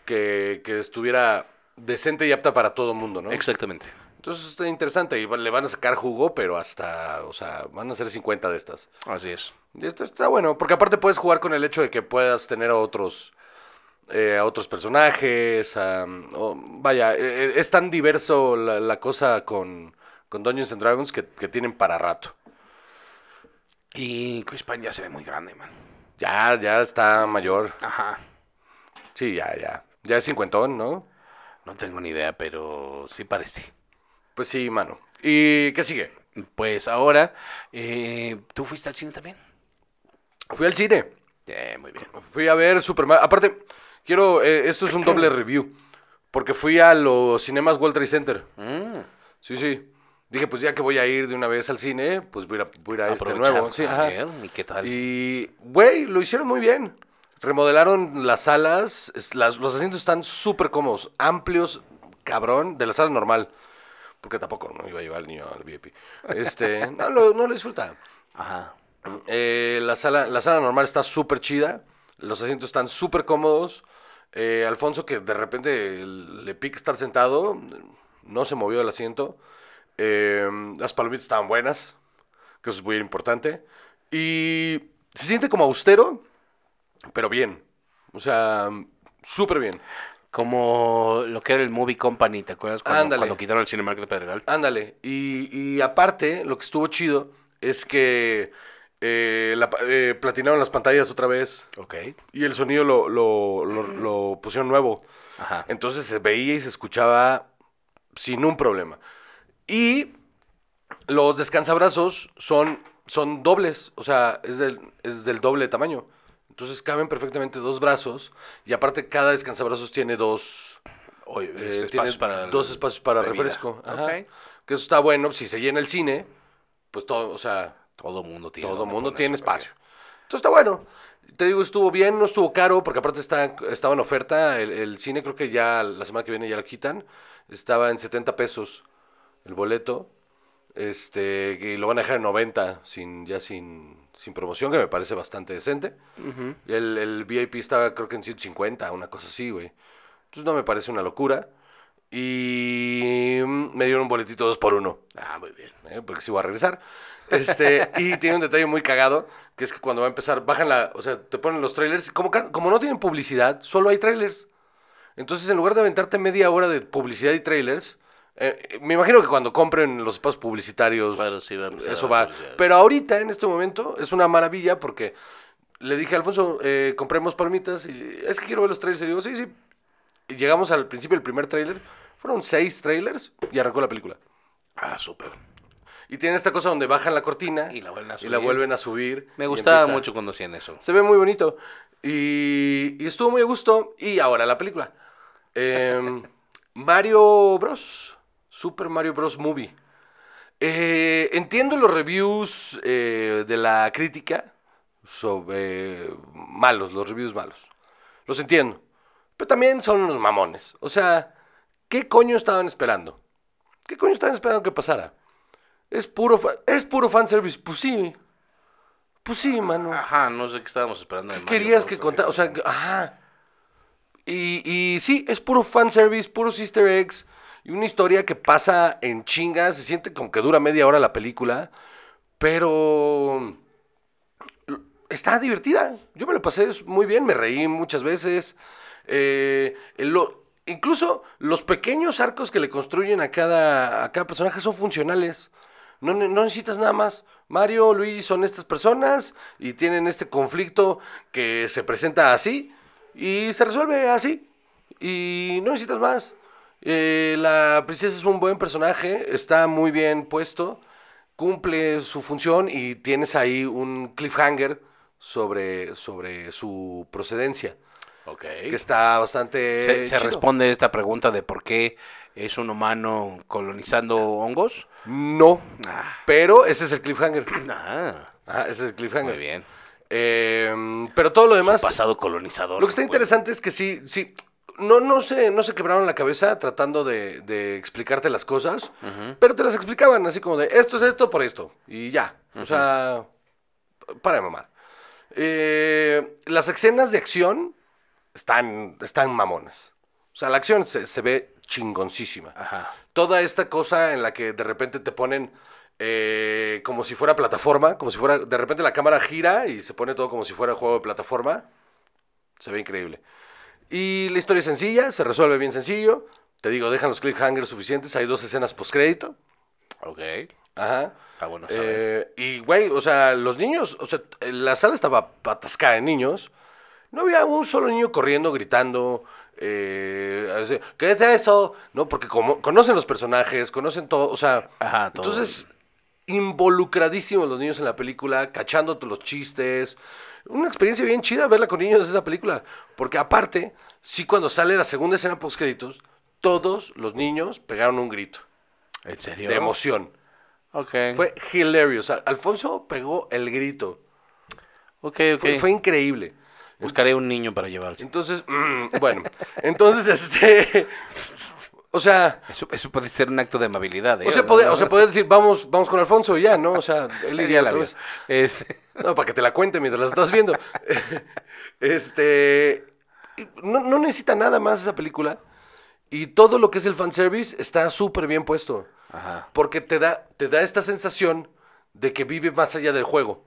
que, que estuviera decente y apta para todo mundo, ¿no? Exactamente. Entonces está interesante y le van a sacar jugo, pero hasta, o sea, van a ser 50 de estas. Así es. Y esto está bueno, porque aparte puedes jugar con el hecho de que puedas tener a otros, eh, a otros personajes, a- vaya, eh, es tan diverso la, la cosa con, con Dungeons and Dragons que, que tienen para rato. Y Chris Pine ya se ve muy grande, man. Ya, ya está mayor. Ajá. Sí, ya, ya. Ya es cincuentón, ¿no? No tengo ni idea, pero sí parece. Pues sí, mano. ¿Y qué sigue? Pues ahora, eh, ¿tú fuiste al cine también? Fui al cine. Eh, muy bien. Fui a ver Superman. Aparte, quiero. eh, esto es un doble review. Porque fui a los cinemas World Trade Center. Mm, Sí, sí. Dije, pues ya que voy a ir de una vez al cine, pues voy a, ir a- voy a este nuevo. Sí, A ajá. ver, ¿Y qué tal? Y, güey, lo hicieron muy bien. Remodelaron las salas. las- los asientos están súper cómodos, amplios, cabrón, de la sala normal. Porque tampoco no iba a llevar al niño al VIP. Este, no, lo, no lo disfruta. Ajá. Eh, la, sala, la sala normal está súper chida. Los asientos están súper cómodos. Eh, Alfonso, que de repente le pica estar sentado, no se movió del asiento. Eh, las palomitas estaban buenas, que eso es muy importante. Y se siente como austero, pero bien. O sea, súper bien. Como lo que era el Movie Company, ¿te acuerdas? Cuando, cuando quitaron el Cinemark de Pedregal. Ándale. Y, y aparte, lo que estuvo chido es que eh, la eh, platinaron las pantallas otra vez. Ok. Y el sonido lo, lo, lo- lo pusieron nuevo. Ajá. Entonces se veía y se escuchaba sin un problema. Y los descansabrazos son, son dobles, o sea, es del, es del doble tamaño. Entonces caben perfectamente dos brazos y aparte cada descansabrazos tiene dos, Oye, eh, es tiene espacios para dos espacios para bebida. refresco. Ajá. Que eso está bueno, si se llena el cine, pues todo, o sea, Todo mundo tiene. todo mundo tiene espacio. Entonces está bueno. Te digo, estuvo bien, no estuvo caro, porque aparte está, estaba en oferta. El, el cine creo que ya la semana que viene ya lo quitan. Estaba en 70 pesos el boleto. Este, y lo van a dejar en 90, sin, ya sin, sin promoción, que me parece bastante decente. Ujú. Y el, el VIP estaba creo que en 150, una cosa así, güey. Entonces no me parece una locura. Y mm, me dieron un boletito dos por uno. Ah, muy bien. ¿eh? porque sí voy a regresar. Este, y tiene un detalle muy cagado, que es que cuando va a empezar, bajan la, o sea, te ponen los trailers, como, como no tienen publicidad, solo hay trailers. Entonces, en lugar de aventarte media hora de publicidad y trailers, eh, me imagino que cuando compren los espacios publicitarios, Claro, sí va a empezar eso va. Pero ahorita, en este momento, es una maravilla porque le dije a Alfonso, eh, compremos palomitas, y es que quiero ver los trailers. Y digo, sí, sí. Y llegamos al principio del primer trailer, fueron seis trailers y arrancó la película. Ah, súper. Y tiene esta cosa donde bajan la cortina Y la vuelven a la subir. vuelven a subir. Me gustaba empieza- mucho cuando hacían eso. Se ve muy bonito. Y, y estuvo muy a gusto. Y ahora la película. Em, Mario Bros. Super Mario Bros. Movie. Eh, entiendo los reviews eh, de la crítica sobre malos, los reviews malos. Los entiendo. Pero también son unos mamones. O sea, ¿qué coño estaban esperando? ¿Qué coño estaban esperando que pasara? Es puro, es puro fanservice. Pues sí. Pues sí, mano. Ajá, no sé qué estábamos esperando de ¿Qué Mario querías que contara? O sea, ajá. Y, y sí, es puro fanservice, puros easter eggs. Y una historia que pasa en chingas. Se siente como que dura media hora la película. Pero. Está divertida. Yo me lo pasé muy bien, me reí muchas veces. Eh, lo- incluso los pequeños arcos que le construyen a cada, a cada personaje son funcionales. No, ne- no necesitas nada más. Mario, Luigi son estas personas y tienen este conflicto que se presenta así y se resuelve así. Y no necesitas más. Eh, la princesa es un buen personaje, está muy bien puesto, cumple su función y tienes ahí un cliffhanger sobre, sobre su procedencia, Que está bastante... ¿Se, se responde esta pregunta de por qué es un humano colonizando hongos? No, Ah, pero ese es el cliffhanger. ah, Ajá, ese es el cliffhanger. muy bien. Eh, pero todo lo demás... Su pasado colonizador. Lo que está pues. interesante es que sí, sí, no, no, se, no se quebraron la cabeza tratando de, de explicarte las cosas, pero te las explicaban así como de esto es esto por esto, y ya. O sea, para de mamar. Eh, las escenas de acción están, están mamonas. O sea, la acción se, se ve chingoncísima. Ajá. Toda esta cosa en la que de repente te ponen eh, como si fuera plataforma, como si fuera, de repente la cámara gira y se pone todo como si fuera juego de plataforma. Se ve increíble. Y la historia es sencilla, se resuelve bien sencillo. Te digo, dejan los cliffhangers suficientes. Hay dos escenas postcrédito. Ok. Ajá. Está bueno. Eh, y, güey, o sea, los niños, o sea, la sala estaba atascada de niños. No había un solo niño corriendo, gritando. eh, ¿qué es eso? ¿No? Porque como conocen los personajes, conocen todo, o sea, Ajá, todo. entonces involucradísimos los niños en la película, cachando los chistes. Una experiencia bien chida verla con niños esa película, porque aparte, sí cuando sale la segunda escena post créditos, todos los niños pegaron un grito ¿En serio? de emoción. Ok. Fue hilarious. Al- Alfonso pegó el grito. ok, ok. Fue, fue increíble. Buscaré un niño para llevar. Entonces, mm, bueno, entonces, este, o sea, Eso, eso puede ser un acto de amabilidad. ¿eh? o sea, puede, o sea, puedes decir, vamos, vamos con Alfonso y ya, ¿no? O sea, él iría la otra vida. vez. Este, No, para que te la cuente mientras la estás viendo. Este, no, no necesita nada más esa película y todo lo que es el fanservice está súper bien puesto. Ajá. Porque te da, te da esta sensación de que vive más allá del juego.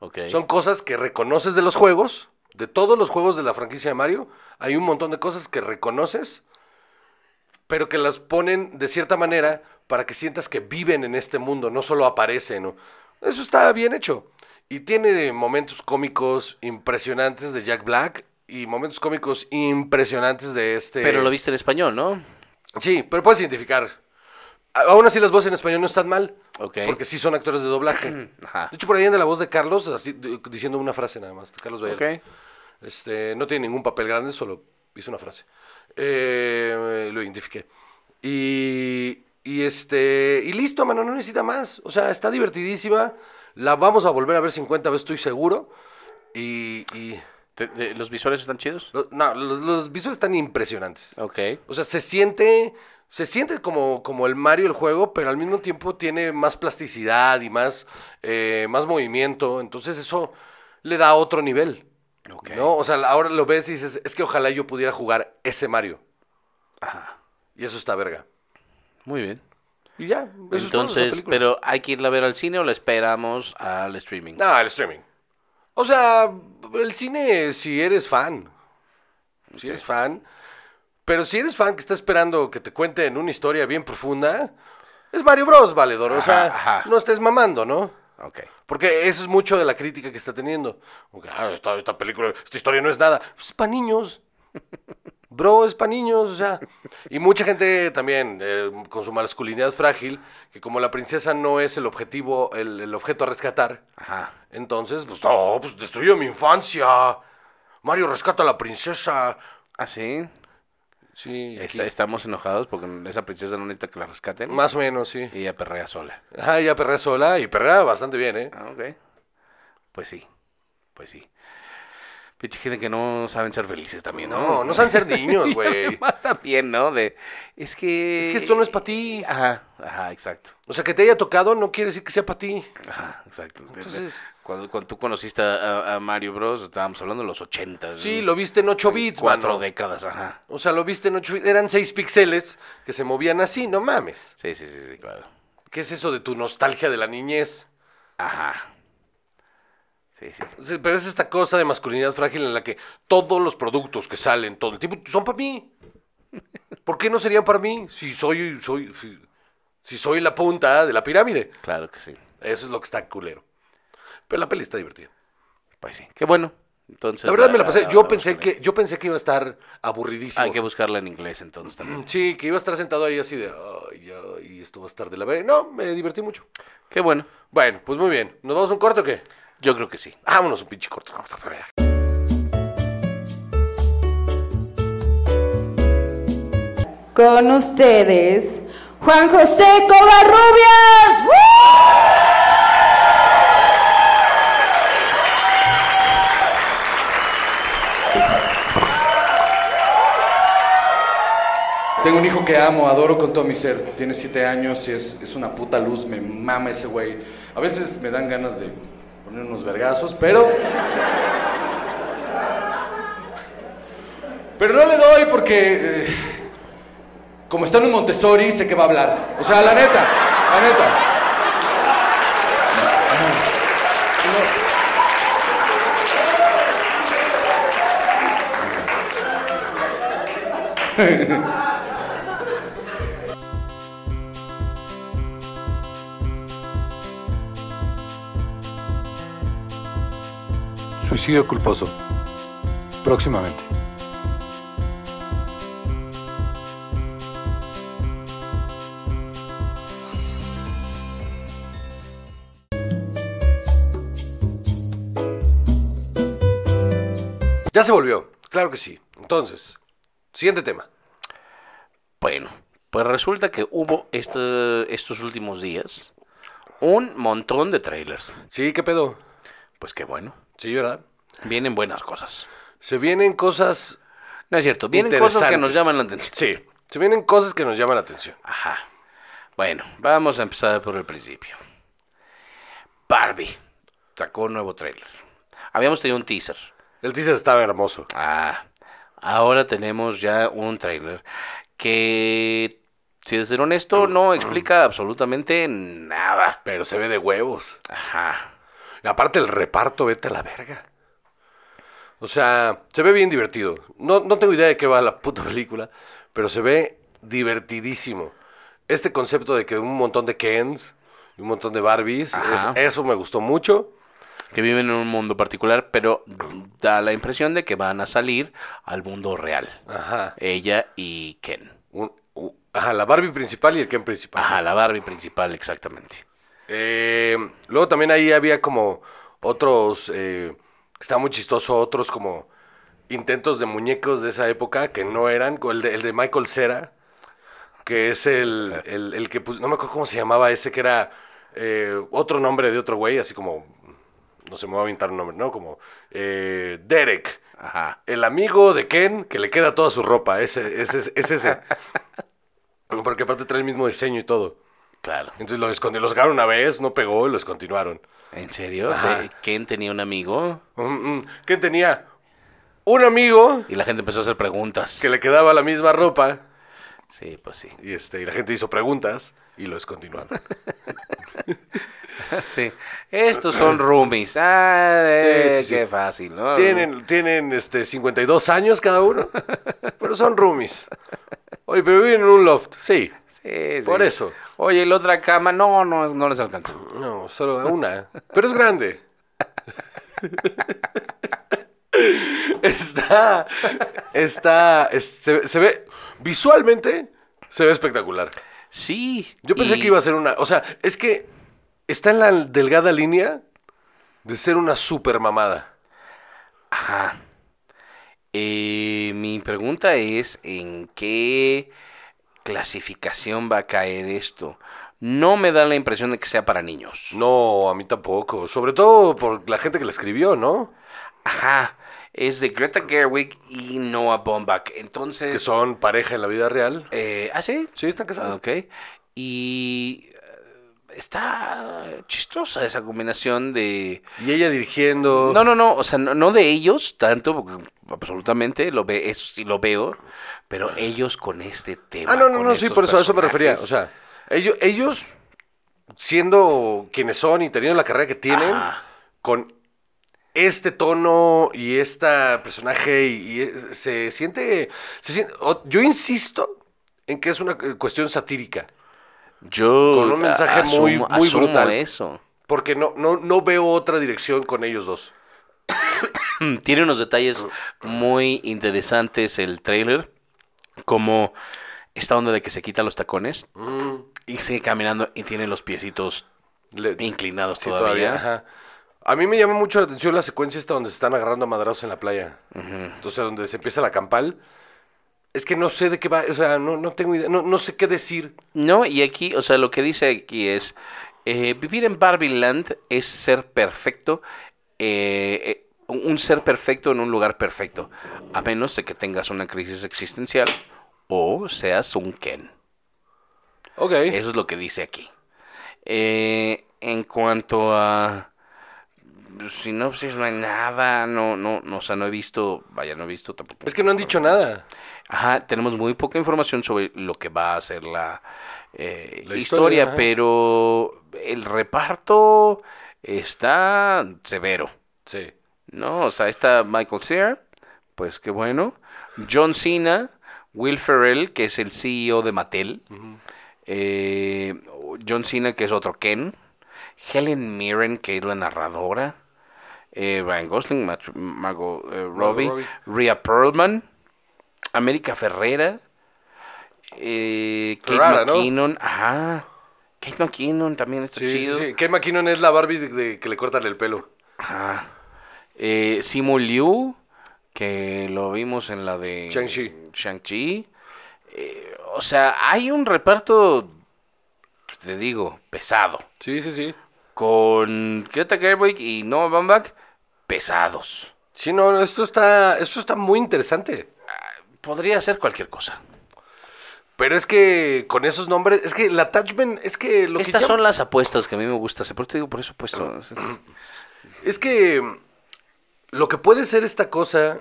Ok. Son cosas que reconoces de los juegos, de todos los juegos de la franquicia de Mario. Hay un montón de cosas que reconoces, pero que las ponen de cierta manera para que sientas que viven en este mundo, no solo aparecen. ¿no? Eso está bien hecho. Y tiene momentos cómicos impresionantes de Jack Black y momentos cómicos impresionantes de este... Pero lo viste en español, ¿no? Sí, pero puedes identificar. Aún así las voces en español no están mal. Ok. Porque sí son actores de doblaje. Ajá. De hecho, por ahí anda la voz de Carlos, así, diciendo una frase nada más. Carlos Vallarta. Este, no tiene ningún papel grande, solo hizo una frase. Eh, lo identifiqué. Y, y este, y listo, mano, no necesita más. O sea, está divertidísima. La vamos a volver a ver 50 veces, estoy seguro. Y, y ¿Te- te- ¿Los visuales están chidos? lo- no, los, los visuales están impresionantes. Ok. O sea, se siente, se siente como, como el Mario el juego, pero al mismo tiempo tiene más plasticidad y más, eh, más movimiento. Entonces eso le da otro nivel. ¿No? O sea, ahora lo ves y dices, es que ojalá yo pudiera jugar ese Mario. Ajá. Y eso está verga. Muy bien. Y ya, eso es todo de esa Entonces, pero ¿hay que irla a ver al cine o la esperamos al streaming? No, el streaming. O sea, el cine, si eres fan. Si eres fan. Pero si eres fan que está esperando que te cuenten una historia bien profunda, es Mario Bros, valedor. O sea, ajá. no estés mamando, ¿no? Ok. Porque eso es mucho de la crítica que está teniendo. Ah, esta, esta película, esta historia no es nada. Pues es para niños. Bro, es para niños, o sea. Y mucha gente también, eh, con su masculinidad frágil, que como la princesa no es el objetivo, el, el objeto a rescatar, Ajá. entonces, pues no, pues destruyó mi infancia. Mario rescata a la princesa. ¿Ah, sí? Sí. Está- estamos enojados porque esa princesa no necesita que la rescaten. más o menos, sí. Y ella perrea sola. Ajá, ya perrea sola y perrea bastante bien, ¿eh? Ah, ok. Pues sí. Pues sí. Pinche gente que no saben ser felices también, ¿no? No, no saben ser niños, güey. además también, ¿no? De, es que... Es que esto no es para ti. Ajá, ajá, exacto. O sea, que te haya tocado no quiere decir que sea para ti. Ajá, exacto. Entonces- cuando, cuando tú conociste a, a Mario Bros, estábamos hablando de los 80. Sí, lo viste en 8 bits, Cuatro mano. décadas, ajá. O sea, lo viste en 8 bits. Eran 6 píxeles que se movían así, no mames. Sí, sí, sí, sí, claro. ¿Qué es eso de tu nostalgia de la niñez? Ajá. Sí, sí. Pero es esta cosa de masculinidad frágil en la que todos los productos que salen todo el tiempo son para mí. ¿Por qué no serían para mí si soy, soy, si, si soy la punta de la pirámide? Claro que sí. Eso es lo que está culero. Pero la peli está divertida. Pues sí. Qué bueno. Entonces, La verdad me la pasé. Yo la pensé que, yo pensé que iba a estar aburridísimo. Hay que buscarla en inglés entonces también. Sí, que iba a estar sentado ahí así de, ay, ay, esto va a estar de la verga. No, me divertí mucho. Qué bueno. Bueno, pues muy bien. ¿Nos vamos a un corte o qué? Yo creo que sí. Vámonos un pinche corto. Vamos a ver. Con ustedes, Juan José Covarrubias. Tengo un hijo que amo, adoro con todo mi ser. Tiene siete años y es, es una puta luz, me mama ese güey. A veces me dan ganas de poner unos vergazos, pero. Pero no le doy porque. eh, como está en un Montessori, sé que va a hablar. O sea, la neta, la neta. homicidio culposo. Próximamente. Ya se volvió, claro que sí. Entonces, siguiente tema. Bueno, pues resulta que hubo este, estos últimos días un montón de trailers. Sí, ¿qué pedo? Pues qué bueno. Sí, ¿verdad? Vienen buenas cosas. Se vienen cosas No es cierto, vienen cosas que nos llaman la atención. Sí, se vienen cosas que nos llaman la atención. Ajá. Bueno, vamos a empezar por el principio. Barbie sacó un nuevo trailer. Habíamos tenido un teaser. El teaser estaba hermoso. Ah, ahora tenemos ya un trailer que, si de ser honesto, no explica absolutamente nada. Pero se ve de huevos. Ajá. Y aparte el reparto, vete a la verga. O sea, se ve bien divertido. No, no tengo idea de qué va la puta película, pero se ve divertidísimo. Este concepto de que un montón de Kens y un montón de Barbies, Ajá. es- eso me gustó mucho. Que viven en un mundo particular, pero da la impresión de que van a salir al mundo real. Ajá. Ella y Ken. Un- ajá, la Barbie principal y el Ken principal. Ajá, la Barbie principal, exactamente. Eh, luego también ahí había como otros, eh, estaba muy chistoso, otros como intentos de muñecos de esa época que no eran, el de, el de Michael Cera, que es el, el, el que, pus- no me acuerdo cómo se llamaba ese, que era eh, otro nombre de otro güey, así como, no se me va a aventar un nombre, ¿no? Como eh, Derek, Ajá. el amigo de Ken que le queda toda su ropa, ese, ese, ese, es ese. Porque aparte trae el mismo diseño y todo. Claro. Entonces lo, lo sacaron una vez, no pegó y lo descontinuaron. ¿En serio? De- Ken tenía un amigo Mm, mm. ¿Qué tenía? Un amigo y la gente empezó a hacer preguntas. que le quedaba la misma ropa Sí, pues sí. y, este, y la gente hizo preguntas y lo descontinuaron. Sí. Estos son roomies. Ah, eh, Sí, sí, sí. qué fácil, ¿no? tienen tienen este, 52 años cada uno, pero son roomies. Oye, pero viven en un loft, sí. Sí, sí. Por eso. Oye, ¿y la otra cama? No, no, no les alcanza. No, solo una. Pero es grande. está, está, es- se, se ve, visualmente, se ve espectacular. Sí. Yo pensé y- que iba a ser una, o sea, es que está en la delgada línea de ser una super mamada. Ajá. Eh, mi pregunta es, ¿en qué clasificación va a caer esto? No me da la impresión de que sea para niños. No, a mí tampoco. Sobre todo por la gente que la escribió, ¿no? Ajá. Es de Greta Gerwig y Noah Baumbach. Entonces... Que son pareja en la vida real. Eh, ¿Ah, sí? Sí, están casados. Ok. Y eh, está chistosa esa combinación de... Y ella dirigiendo. No, no, no, o sea, no, no de ellos tanto, porque absolutamente lo, ve, es, lo veo, pero ellos con este tema. Ah, no, no, no, sí, por eso a eso me refería. O sea, ellos, ellos siendo quienes son y teniendo la carrera que tienen, Ajá. con este tono y esta personaje y, y se siente, se siente- o- yo insisto en que es una eh, cuestión satírica, Yo con un mensaje muy- muy asumo brutal. eso. porque no, no, no veo otra dirección con ellos dos. Tiene unos detalles muy interesantes el trailer, como esta onda de que se quita los tacones Mm, y sigue caminando y tiene los piecitos le- inclinados sí, todavía. ajá. A mí me llama mucho la atención la secuencia esta donde se están agarrando a madrazos en la playa. Ujú. Entonces, donde se empieza la campal. Es que no sé de qué va, o sea, no, no tengo idea, no, no sé qué decir. No, y aquí, o sea, lo que dice aquí es, eh, vivir en Barbieland es ser perfecto, eh, eh, un ser perfecto en un lugar perfecto, a menos de que tengas una crisis existencial o seas un Ken. Ok. Eso es lo que dice aquí. Eh, en cuanto a sinopsis, no hay nada, no, no, no, o sea, no he visto, vaya, no he visto tampoco. Es que no han dicho nada. Ajá, tenemos muy poca información sobre lo que va a ser la, eh, La historia, historia, pero el reparto está severo, Sí. ¿No? O sea, está Michael Cera, pues qué bueno. John Cena, Will Ferrell, que es el CEO de Mattel. eh, John Cena, que es otro Ken. Helen Mirren, que es la narradora. eh, Ryan Gosling, Mat- Margot eh, Robbie, Robbie. Rhea Perlman, América Ferrera, eh, Kate. McKinnon, ajá, Kate McKinnon también está Sí, sí, chido, sí. Kate McKinnon es la Barbie de, de que le cortan el pelo. ajá, eh, Simu Liu, que lo vimos en la de Shang-Chi. Eh, o sea, hay un reparto, te digo, pesado. Sí, sí, sí. Con Greta Gerwig y Noah Baumbach, pesados. Sí, no, esto está, esto está muy interesante. Podría ser cualquier cosa. Pero es que con esos nombres, es que el attachment, es que lo Estas que son las apuestas que a mí me gusta hacer. Por eso te digo, por eso he puesto. Es que lo que puede ser esta cosa,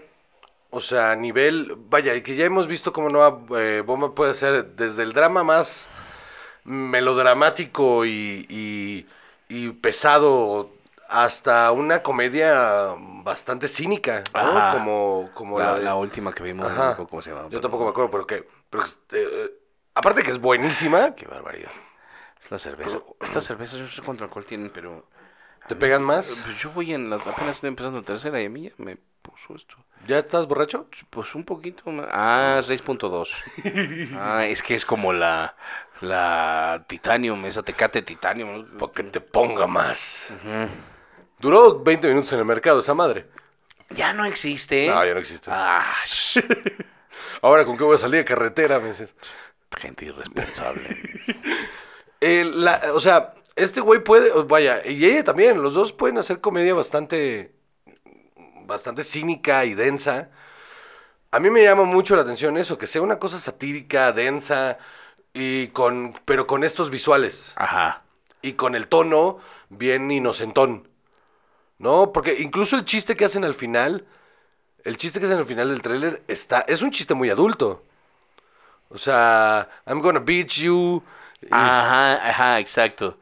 o sea, a nivel, vaya, que ya hemos visto cómo Noah eh, Bomba puede ser desde el drama más melodramático y, y- y pesado hasta una comedia bastante cínica, ¿no? Ajá. Como, como la, la, de- la última que vimos, no Ajá. acuerdo cómo se llama. Yo tampoco me acuerdo, pero que, pero que, eh, aparte que es buenísima, Qué barbaridad. Es la cerveza. Estas cervezas, yo no sé cuánto alcohol tienen, pero. ¿Te pegan más? Pues yo voy en la. Apenas estoy empezando la tercera y a mí ya me puso esto. ¿Ya estás borracho? Pues un poquito más. Ah, 6.2. ah, es que es como la. La Titanium, esa tecate Titanium. Para que te ponga más. Duró 20 minutos en el mercado esa madre. Ya no existe. No, ya no existe. Ah, Ahora, ¿con qué voy a salir de carretera? Me dices. gente irresponsable. Eh, la- o sea, este güey puede, o vaya, y ella también, los dos pueden hacer comedia bastante, bastante cínica y densa. A mí me llama mucho la atención eso, que sea una cosa satírica, densa, y con, pero con estos visuales, Ajá. y con el tono bien inocentón, ¿no? Porque incluso el chiste que hacen al final, el chiste que hacen al final del tráiler está, es un chiste muy adulto. O sea, I'm gonna beat you. Ajá, ajá, exacto.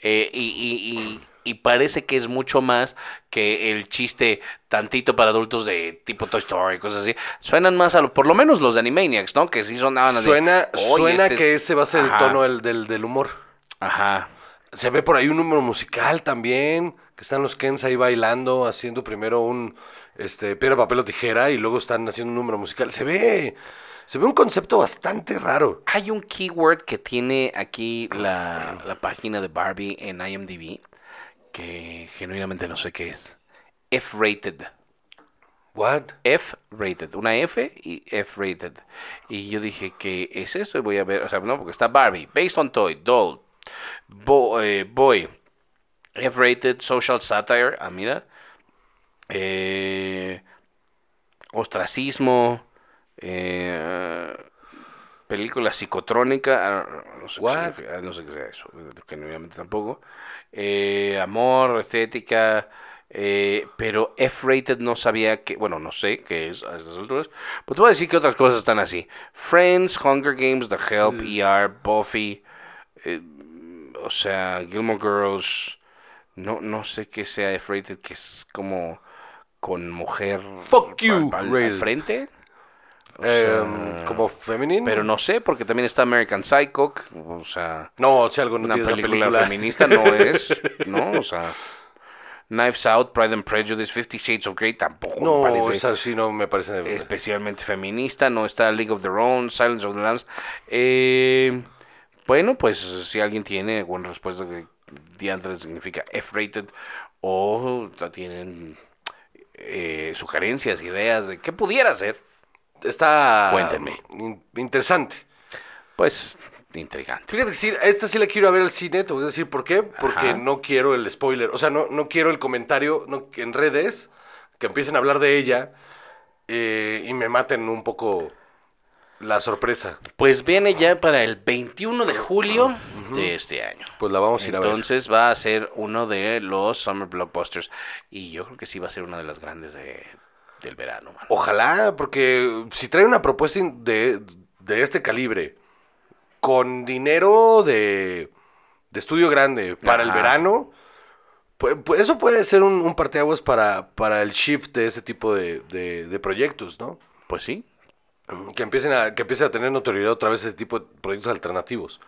Eh, y, y, y, y parece que es mucho más que el chiste tantito para adultos de tipo Toy Story, cosas así. Suenan más a lo, por lo menos los de Animaniacs, ¿no? Que sí sonaban así. Suena, "Oye, suena este- que ese va a ser Ajá, el tono del, del, del humor. Ajá. Se ve por ahí un número musical también, que están los Kens ahí bailando, haciendo primero un este piedra, papel o tijera y luego están haciendo un número musical. Se ve, se ve un concepto bastante raro. Hay un keyword que tiene aquí la, la página de Barbie en IMDb que genuinamente no sé qué es. F-rated. What? F-rated, una F y F-rated. Y yo dije, ¿qué es eso? Y voy a ver, o sea, no, porque está Barbie, Based on Toy, Doll, Bo- eh, Boy, F-rated, Social Satire, ah, mira, eh, Ostracismo, eh, película psicotrónica, ah, no sé, qué What? significa- ah, no sé qué sea eso, genuinamente tampoco, eh, amor, estética, eh, pero F-rated no sabía que, bueno, no sé qué es a estas alturas, pero te voy a decir que otras cosas están así. Friends, Hunger Games, The Help, ER, Buffy, eh, o sea, Gilmore Girls, no, no sé qué sea F-rated, que es como con mujer Fuck you, al, al frente. O Em, como femenino. pero no sé, porque también está American Psycho, o sea, No, o sea, algo no una película, película. feminista no es, ¿no? O sea, Knives Out, Pride and Prejudice, Fifty Shades of Grey tampoco me No, parece esa sí no me parece. especialmente feminista, no está League of Their Own, Silence of the Lambs. Eh, bueno, pues si alguien tiene alguna respuesta que diantre significa F-rated o tienen eh, sugerencias, ideas de qué pudiera ser, Está. Cuéntenme. in- interesante. pues intrigante. Fíjate que sí, esta sí la quiero ver al cine, te voy a decir por qué. Porque Ajá. no quiero el spoiler. O sea, no, no quiero el comentario no, en redes que empiecen a hablar de ella eh, y me maten un poco la sorpresa. Pues viene ya para el 21 de julio de este año. Pues la vamos a ir a ver. Entonces va a ser uno de los Summer Blockbusters. Y yo creo que sí va a ser una de las grandes de, del verano. Ojalá, porque si trae una propuesta de, de este calibre, con dinero de, de estudio grande para el verano, pues, pues eso puede ser un, un parteaguas para, para el shift de ese tipo de, de- de proyectos, ¿no? Pues sí. Que empiecen a, que empiece a tener notoriedad otra vez ese tipo de proyectos alternativos.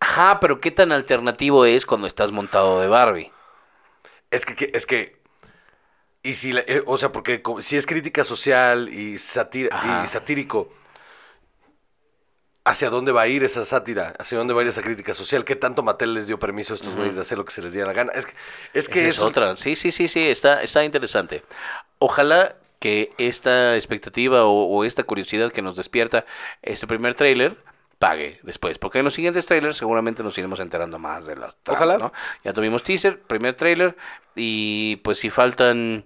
Ajá, pero ¿qué tan alternativo es cuando estás montado de Barbie? Es que- es que, y si, la- eh, o sea, porque si es crítica social y, satir- y satírico, ¿hacia dónde va a ir esa sátira? ¿Hacia dónde va a ir esa crítica social? ¿Qué tanto Mattel les dio permiso a estos güeyes de hacer lo que se les diera la gana? Es que, es que Esa es otra. Sí, sí, sí, sí, está, está interesante. Ojalá que esta expectativa o, o esta curiosidad que nos despierta este primer tráiler pague después, porque en los siguientes trailers seguramente nos iremos enterando más de las tramas, Ojalá. ¿no? Ya tuvimos teaser, primer trailer y pues si faltan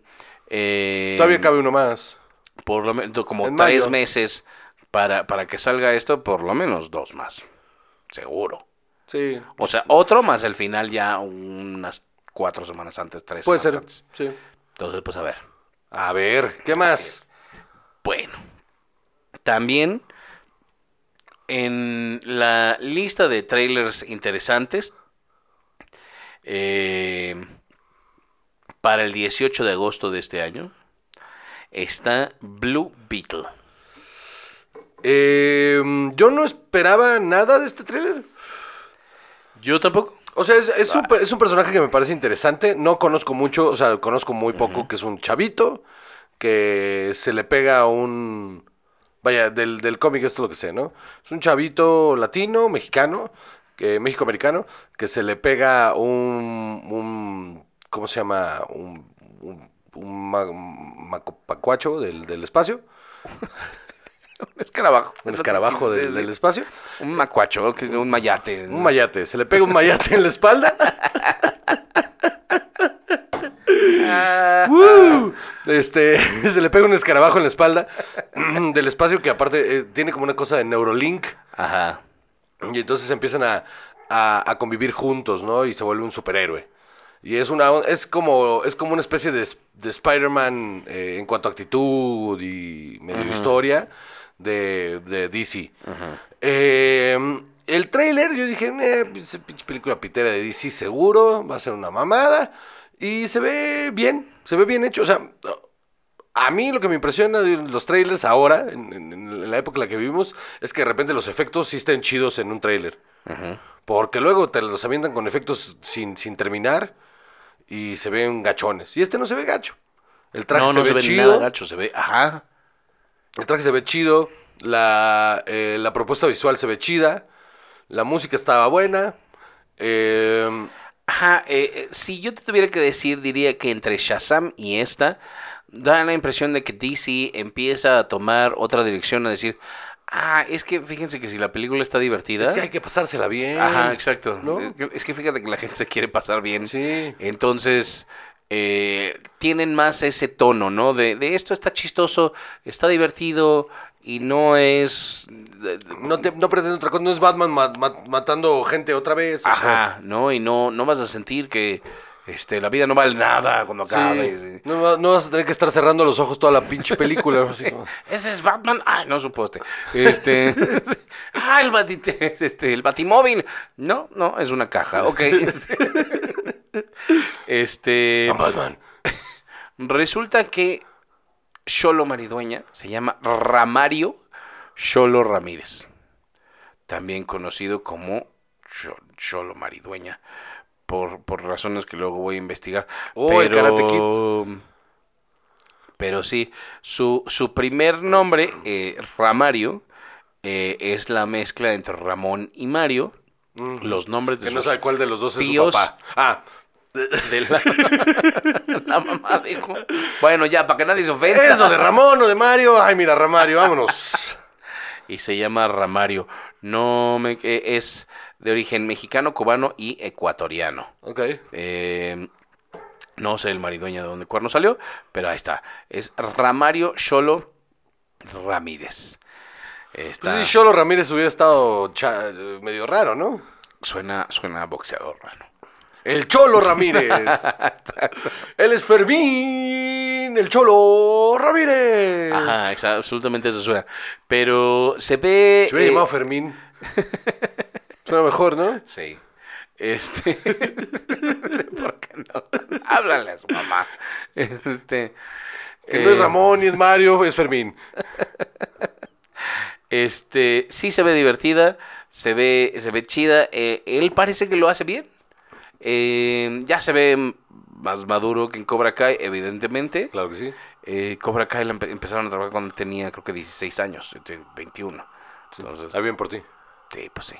eh, Todavía cabe uno más. por lo menos como En tres mayo. meses para, para que salga esto, por lo menos dos más, seguro. Sí. O sea, otro más el final ya unas cuatro semanas antes, tres Puede ser. antes. Sí. Entonces, pues a ver. A ver, ¿qué más? Bueno, también en la lista de trailers interesantes eh, para el 18 de agosto de este año está Blue Beetle. Eh, yo no esperaba nada de este tráiler. Yo tampoco. O sea, es, es un, per- es un personaje que me parece interesante. No conozco mucho, o sea, conozco muy poco, que es un chavito que se le pega a un... Vaya, del, del cómic esto es lo que sé, ¿no? Es un chavito latino, mexicano, que México-americano, que se le pega un... un ¿Cómo se llama? Un, un, un ma- macopacuacho del, del espacio. Un escarabajo. Un escarabajo del, del espacio. Un macuacho, un mayate. Un mayate. Se le pega un mayate en la espalda. Ah, ¡Woo! Este, se le pega un escarabajo en la espalda del espacio que aparte eh, tiene como una cosa de Neurolink Ajá. y entonces empiezan a, a- a convivir juntos, ¿no? Y se vuelve un superhéroe. Y es una es como es como una especie de, de Spider-Man eh, en cuanto a actitud y medio historia de, de DC. Eh, el trailer, yo dije, eh, esa pinche película pitera de DC seguro, va a ser una mamada. Y se ve bien, se ve bien hecho. O sea, a mí lo que me impresiona de los trailers ahora, en, en- en la época en la que vivimos, es que de repente los efectos sí estén chidos en un trailer. Ujú. Porque luego te los avientan con efectos sin, sin terminar y se ven gachones. Y este no se ve gacho. El traje No, se no ve se ve chido. nada gacho, se ve. Ajá. El traje se ve chido. La, eh, la propuesta visual se ve chida. La música estaba buena. Eh, Ajá, eh, eh, si yo te tuviera que decir, diría que entre Shazam y esta, da la impresión de que DC empieza a tomar otra dirección, a decir, ah, es que fíjense que si la película está divertida... es que hay que pasársela bien. Ajá, exacto. ¿no? Es que- Es que fíjate que la gente se quiere pasar bien. Sí. Entonces, eh, tienen más ese tono, ¿no? De, de esto está chistoso, está divertido y no es... No, te, no pretende otra cosa. No es Batman ma- ma- matando gente otra vez. o sea, Ajá, ¿no? Y no, no vas a sentir que este, la vida no vale nada cuando sí. acabe. sí. No, no vas a tener que estar cerrando los ojos toda la pinche película. Ese es Batman. Ay, no suposte. Este. ah, el, batite, este, el batimóvil. No, no, es una caja. Ok. Este. Batman. Resulta que Cholo Maridueña se llama Ramario Cholo Ramírez. También conocido como Cho- Cholo Maridueña. Por, por razones que luego voy a investigar. Oh, el Karate Pero sí, su, su primer nombre, eh, Ramario, eh, es la mezcla entre Ramón y Mario. Los nombres de Que no sabe cuál de los dos es su papá. Ah, de la... la mamá dijo. Bueno, ya, para que nadie se ofenda. eso de Ramón o de Mario. Ay, mira, Ramario, vámonos. Y se llama Ramario. No me... eh, es de origen mexicano, cubano y ecuatoriano. Ok. Eh, no sé el maridueño de dónde cuerno salió, pero ahí está. Es Ramario Cholo Ramírez. Está- Pues si Cholo Ramírez hubiera estado medio raro, ¿no? suena, suena boxeador, mano. El Cholo Ramírez. Él es Fermín, el Cholo Ramírez. Ajá, exa- absolutamente eso suena. Pero se ve... Se hubiera eh, llamado Fermín. Suena mejor, ¿no? Sí. Este. ¿Por qué no? Háblale a su mamá. Este. Que no es eh, Ramón ni es Mario, es Fermín. Este. Sí se ve divertida. Se ve, se ve chida. eh, él parece que lo hace bien. Eh, ya se ve más maduro que en Cobra Kai, evidentemente. Claro que sí. Eh, Cobra Kai la empe- empezaron a trabajar cuando tenía, creo que 16 años, este, 21. Entonces, Está bien por ti. Sí, pues sí.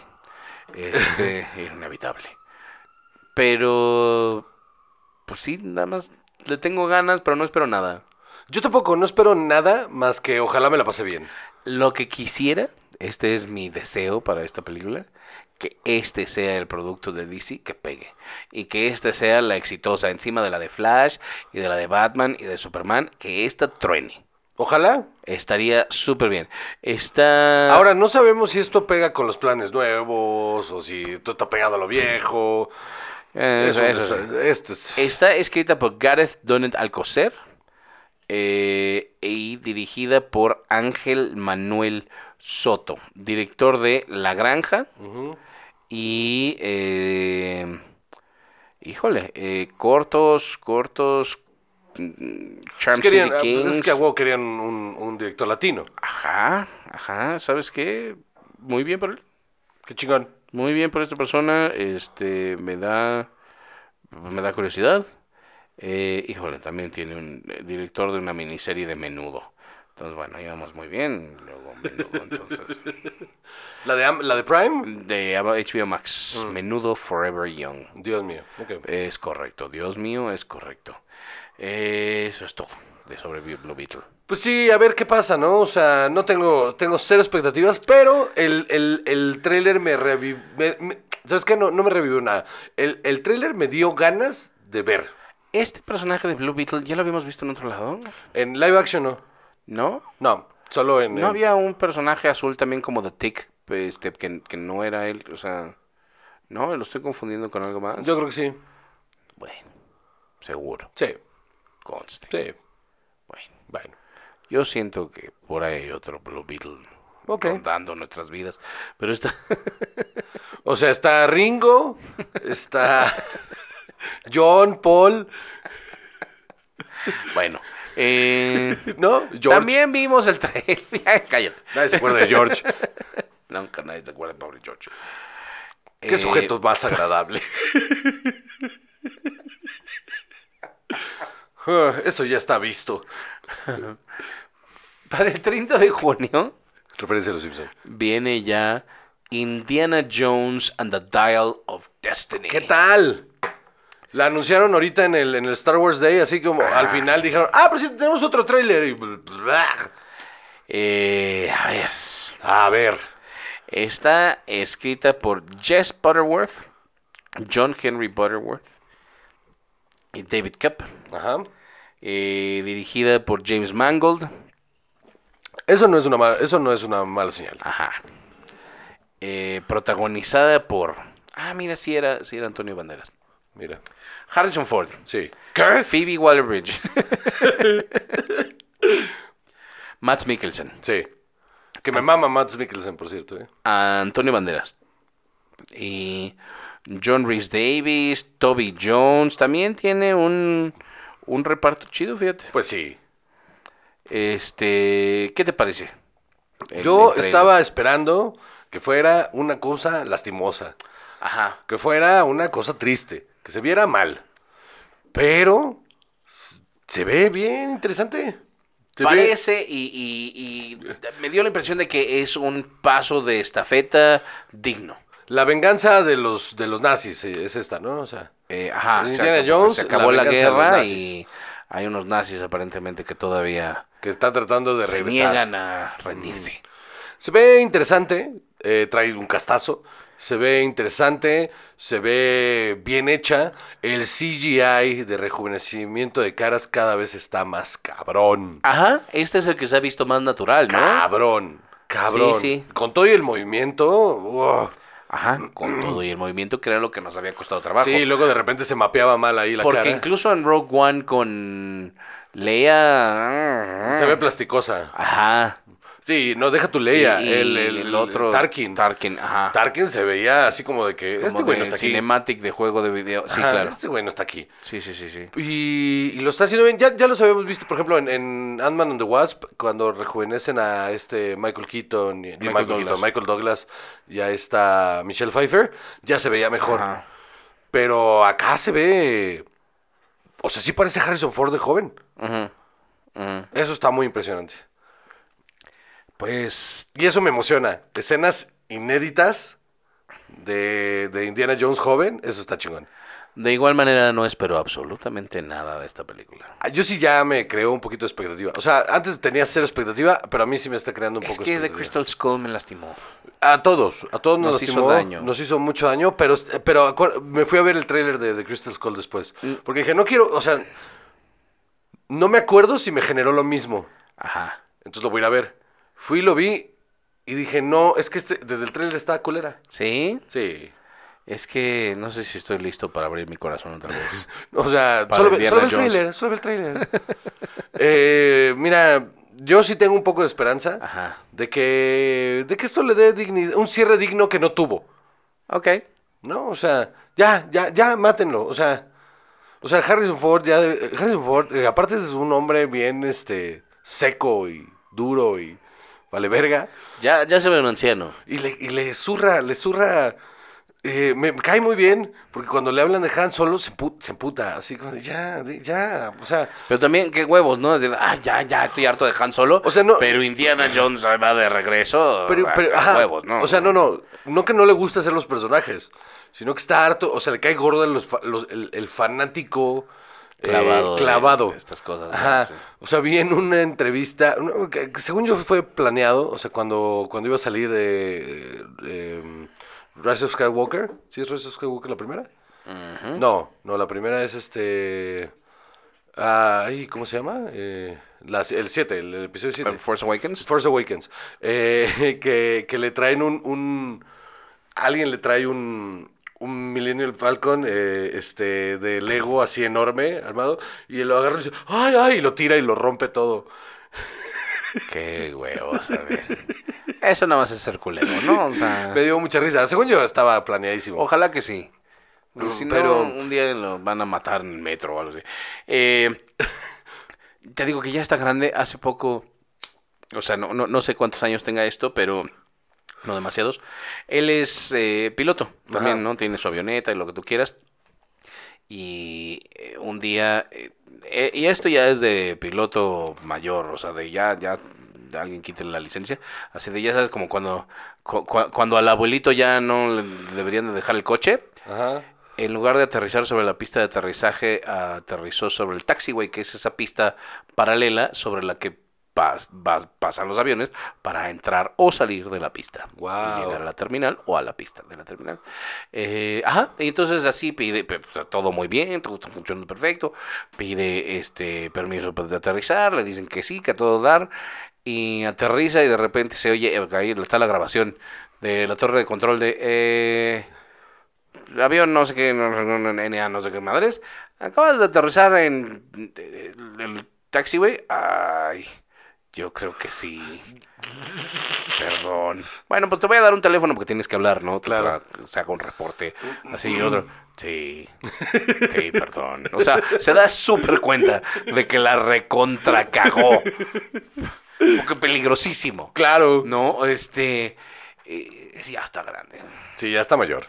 Este, inevitable. Pero, pues sí, nada más le tengo ganas, pero no espero nada. Yo tampoco, no espero nada más que ojalá me la pase bien. Lo que quisiera, este es mi deseo para esta película, que este sea el producto de DC que pegue. Y que esta sea la exitosa encima de la de Flash y de la de Batman y de Superman, que esta truene. Ojalá. Estaría súper bien. Está... Ahora, no sabemos si esto pega con los planes nuevos o si esto está pegado a lo viejo. Eh, Eso, eso eso- sí. esto es- Está escrita por Gareth Donnet Alcocer eh, y dirigida por Ángel Manuel Soto, director de La Granja Ujú. Y... eh, híjole, eh, cortos, cortos... mm, Charm querían- City ah, Kings. es que a huevo querían un, un director latino. Ajá, ajá, ¿sabes qué? Muy bien por él. Qué chingón. Muy bien por esta persona, este, me da, me da curiosidad. Eh, híjole, también tiene un eh, director de una miniserie de Menudo. Entonces, bueno, íbamos muy bien. Luego Menudo, entonces. ¿La de, la de Prime? De HBO Max, Menudo Forever Young. Dios mío. Es correcto, Dios mío, es correcto. Eso es todo de sobre Blue Beetle. Pues sí, a ver qué pasa, ¿no? O sea, no tengo, tengo cero expectativas, pero el, el, el tráiler me revivió... ¿Sabes qué? No, no me revivió nada. El, el tráiler me dio ganas de ver. Este personaje de Blue Beetle, ¿ya lo habíamos visto en otro lado? En live action no. ¿No? No, solo en... ¿No había un personaje azul también como The Tick, este, que, que no era él? O sea, ¿no? ¿Lo estoy confundiendo con algo más? Yo creo que sí. Bueno, seguro, Sí, conste. sí. Bueno, Bueno. yo siento que por ahí hay otro Blue Beetle Ok. rondando nuestras vidas, pero está... O sea, está Ringo, está John, Paul, bueno, eh, ¿no? George. también vimos el trailer... Cállate. Nadie se acuerda de George. Nunca nadie se acuerda de pobre George. Qué Eh, sujeto más agradable. Ah, Eso ya está visto. Para el 30 de junio... Referencia a los Simpsons. viene ya Indiana Jones and the Dial of Destiny. ¿Qué tal? La anunciaron ahorita en el, en el Star Wars Day, así como al final dijeron, ah, pero sí tenemos otro tráiler. Y. Eh, a ver, A ver. está escrita por Jess Butterworth, John Henry Butterworth y David Cup. Ajá. eh, dirigida por James Mangold. Eso no es una mala, eso no es una mala señal. Ajá. Eh, protagonizada por... Ah, mira, sí era, sí era Antonio Banderas. Mira. Harrison Ford. Sí. ¿Qué? Phoebe Waller-Bridge. Matt Mikkelsen. Sí. Que me mama Mads Mikkelsen, por cierto. ¿eh? Antonio Banderas. Y John Rhys Davis, Toby Jones, también tiene un, un reparto chido, fíjate. Pues sí. Este, ¿qué te parece? El- Yo estaba esperando que fuera una cosa lastimosa. Ajá. que fuera una cosa triste, que se viera mal. Pero se ve bien interesante. Se ve- Parece y, y- y me dio la impresión de que es un paso de estafeta digno. la venganza de los de los nazis eh, es esta, ¿no? O sea, Eh, ajá, Indiana exacto, porque Jones, se acabó la guerra y hay unos nazis aparentemente que todavía que está tratando de se niegan a rendirse. Se ve interesante, eh, trae un castazo. Se ve interesante, se ve bien hecha. El CGI de rejuvenecimiento de caras cada vez está más cabrón. Ajá, este es el que se ha visto más natural, ¿no? Cabrón, cabrón. Sí, sí. Con todo y el movimiento. ¡wow! Ajá, con todo y el movimiento que era lo que nos había costado trabajo. Sí, luego de repente se mapeaba mal ahí la Porque cara. incluso en Rogue One con Leia... Se ve plasticosa. Ajá. Sí, no, deja tu Leia. Y- el, el, otro... Tarkin. Tarkin, ajá. Tarkin se veía así como de que Como este güey no está aquí. cinematic de juego de video. Sí, Ajá, claro. Este güey no está aquí. Sí, sí, sí, sí. Y, y lo está haciendo bien. Ya, ya los habíamos visto, por ejemplo, en, en Ant-Man and the Wasp, cuando rejuvenecen a este Michael Keaton, y, Michael Michael, Douglas. Keaton, Michael Douglas, ya está Michelle Pfeiffer, ya se veía mejor. Ajá. Pero acá se ve. O sea, sí parece Harrison Ford de joven. Eso está muy impresionante. Pues... Y eso me emociona. Escenas inéditas de, de Indiana Jones joven, eso está chingón. De igual manera, no espero absolutamente nada de esta película. Ah, Yo sí ya me creo un poquito de expectativa. O sea, antes tenía cero expectativa, pero a mí sí me está creando un Es poco que The expectativa. Crystal Skull me lastimó. A todos, a todos nos, Nos hizo lastimó, daño. nos hizo mucho daño, pero, pero acuer- me fui a ver el tráiler de, de Crystal Skull después. Mm. Porque dije, no quiero, o sea, no me acuerdo si me generó lo mismo. Ajá. Entonces lo voy a ir a ver. Fui, lo vi y dije, no, es que este, desde el tráiler está culera. ¿Sí? Sí. Es que no sé si estoy listo para abrir mi corazón otra vez. O sea, solo, ve, Indiana solo ve el Jones. tráiler, solo ve el. Eh, mira, yo sí tengo un poco de esperanza Ajá. de que, de que esto le dé dignidad, un cierre digno que no tuvo. Ok. ¿No? O sea, ya, ya, ya, mátenlo. O sea, o sea, Harrison Ford, ya, eh, Harrison Ford, eh, aparte es un hombre bien, este, seco y duro y vale verga. Ya, ya se ve un anciano. Y le, y le zurra, le zurra. eh, me cae muy bien, porque cuando le hablan de Han Solo se, empu- se emputa, así como de, ya, de- ya, o sea, Pero también, qué huevos, ¿no? De, ah, ya, ya, estoy harto de Han Solo. O sea, no- Pero Indiana Jones va de regreso. pero, ah, pero, qué ajá, huevos, ¿no? o sea, no, no, no que no le gusta hacer los personajes, sino que está harto, o sea, le cae gordo el, los fa- los- el, el fanático Clavado clavado. estas cosas. Ajá, Sí. o sea, vi en una entrevista, según yo fue planeado, o sea, cuando, cuando iba a salir de, eh, Rise of Skywalker, ¿sí es Rise of Skywalker la primera? No, no, la primera es este. Ay, ¿cómo se llama? Eh, el 7, el, episodio 7. Force Awakens. Force Awakens. Eh, que, que le traen un, un. Alguien le trae un. Un Millennial Falcon eh, este, de Lego así enorme, armado, y lo agarra y dice, ¡ay, ay! Y lo tira y lo rompe todo. Qué huevos, a ver. Eso nada más es ser culero, ¿no? O sea, Me dio mucha risa. Según yo estaba planeadísimo. ojalá que sí. Porque si Pero- no, un día lo van a matar en el metro o algo así. Eh, te digo que ya está grande. Hace poco, o sea, no, no, no sé cuántos años tenga esto, pero no demasiados. Él es eh, piloto también, Ajá. ¿no? Tiene su avioneta y lo que tú quieras. Y eh, un día, eh, eh, y esto ya es de piloto mayor, o sea, de ya, ya, de alguien quite la licencia, así de ya sabes, como cuando, cu- cu- cuando al abuelito ya no le deberían de dejar el coche, Ajá. en lugar de aterrizar sobre la pista de aterrizaje, aterrizó sobre el taxiway, que es esa pista paralela sobre la que pas- pasan los aviones para entrar o salir de la pista. Y llegar a la terminal o a la pista de la terminal. Eh, ajá, y entonces así pide, pe- todo muy bien, todo está funcionando perfecto, pide este permiso pues, de aterrizar, le dicen que sí, que a todo dar, y aterriza y de repente se oye, eh, ahí está la grabación de la torre de control de... Eh, el avión no sé qué, no, no, no, NA, no sé qué madres. Acabas de aterrizar en eh, el taxiway. Ay, yo creo que sí. Perdón. Bueno, pues te voy a dar un teléfono porque tienes que hablar, ¿no? Claro. Para que se haga un reporte. Así y otro. Sí. Sí, perdón. O sea, se da súper cuenta de que la recontra cagó. Porque peligrosísimo. Claro. No, este. eh, ya está grande. Sí, ya está mayor.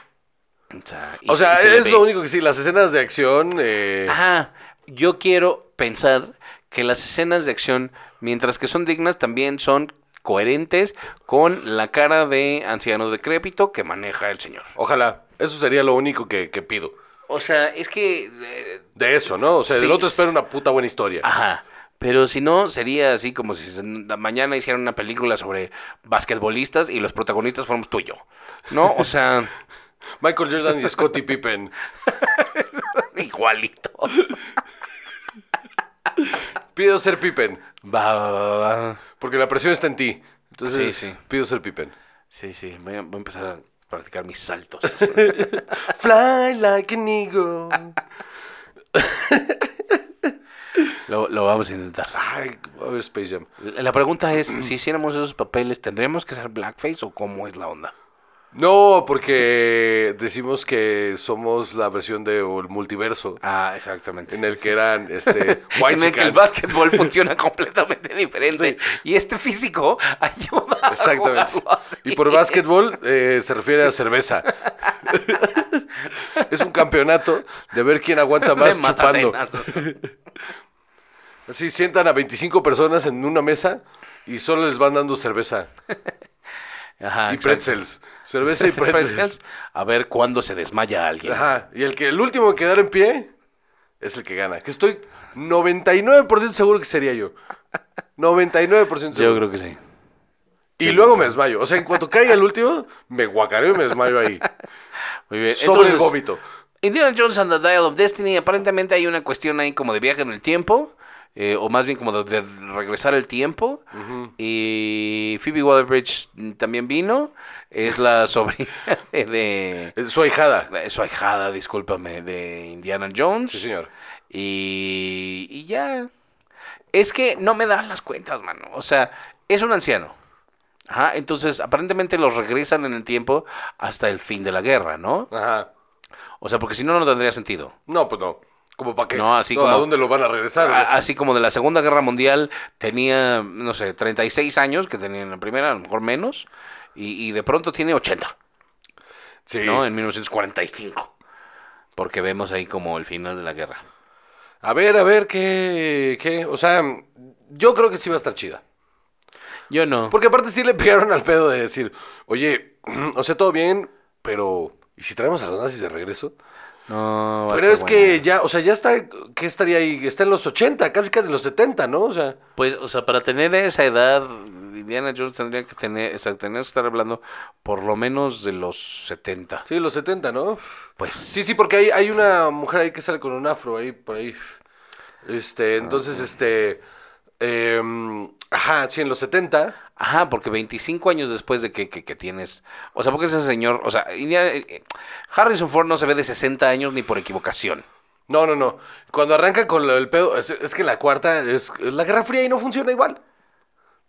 O sea, y O se- sea, y se le es lo único que sí, las escenas de acción. eh, Ajá. Yo quiero pensar que las escenas de acción, mientras que son dignas, también son coherentes con la cara de anciano decrépito que maneja el señor. Ojalá. Eso sería lo único que, que pido. O sea, es que. eh, De eso, ¿no? O sea, Sí, del otro espero una puta buena historia. Ajá. Pero si no, sería así como si mañana hicieran una película sobre basquetbolistas y los protagonistas fuéramos tú y yo. ¿No? O sea, Michael Jordan y Scottie Pippen. igualito. Pido ser Pippen, Va, va, va, va. porque la presión está en ti. Entonces, Sí, sí. pido ser Pippen. Sí, sí. Voy a, voy a empezar a practicar mis saltos. Fly like an eagle. lo, lo vamos a intentar. Ay, a ver Space Jam. La pregunta es, si hiciéramos esos papeles, ¿tendríamos que hacer blackface o cómo es la onda? No, porque decimos que somos la versión de o el multiverso Ah, exactamente. en el que eran este en el que el básquetbol funciona completamente diferente. Y este físico ayuda Exactamente. así. Y por básquetbol eh, se refiere a cerveza. es un campeonato de ver quién aguanta más De chupando. Así sientan a 25 personas en una mesa y solo les van dando cerveza. Ajá, y pretzels. Cerveza y pretzels. A ver cuándo se desmaya alguien. Ajá. Y el que el último en quedar en pie es el que gana. Que estoy 99% seguro que sería yo. 99% seguro. Yo creo que sí. Y luego me desmayo. O sea, en cuanto caiga el último, me guacareo y me desmayo ahí. Muy bien. Sobre el vómito. Indiana Jones and the Dial of Destiny, aparentemente hay una cuestión ahí como de viaje en el tiempo, eh, o más bien como de, de regresar el tiempo. Y Phoebe Waller-Bridge mm, también vino, es la sobrina de, de- Su ahijada. su ahijada, discúlpame, de Indiana Jones. Sí, señor. Y, y ya. Es que no me dan las cuentas, mano. O sea, es un anciano. Ajá, entonces aparentemente los regresan en el tiempo hasta el fin de la guerra, ¿no? Ajá. O sea, porque si no, no tendría sentido. No, pues no. ¿Como para qué? No, así ¿A como- dónde lo van a regresar? A- Así como de la Segunda Guerra Mundial tenía, no sé, 36 años, que tenía en la primera, a lo mejor menos, y, y de pronto tiene 80, sí. ¿no? En 1945. Porque vemos ahí como el final de la guerra. A ver, a ver, ¿qué, ¿qué? O sea, yo creo que sí va a estar chida. Yo no. Porque aparte sí le pegaron al pedo de decir, oye, o sea, todo bien, pero... ¿Y si traemos a los nazis de regreso? No, Pero es que buena. ya, o sea, ya está, ¿qué estaría ahí? Está en los 80, casi casi en los 70, ¿no? O sea, Pues, o sea, para tener esa edad, Indiana Jones tendría que tener, o sea, tendría que estar hablando por lo menos de los 70. sí, los 70, ¿no? Pues Sí, sí, porque hay, hay una mujer ahí que sale con un afro ahí, por ahí. Este, Ah, entonces, este... em, ajá, sí, en los 70. Ajá, porque 25 años después de que, que, que tienes... O sea, porque ese señor... O sea, Indiana- eh, Harrison Ford no se ve de 60 años ni por equivocación. No, no, no. Cuando arranca con el pedo, es, es que la cuarta es es la Guerra Fría y no funciona igual.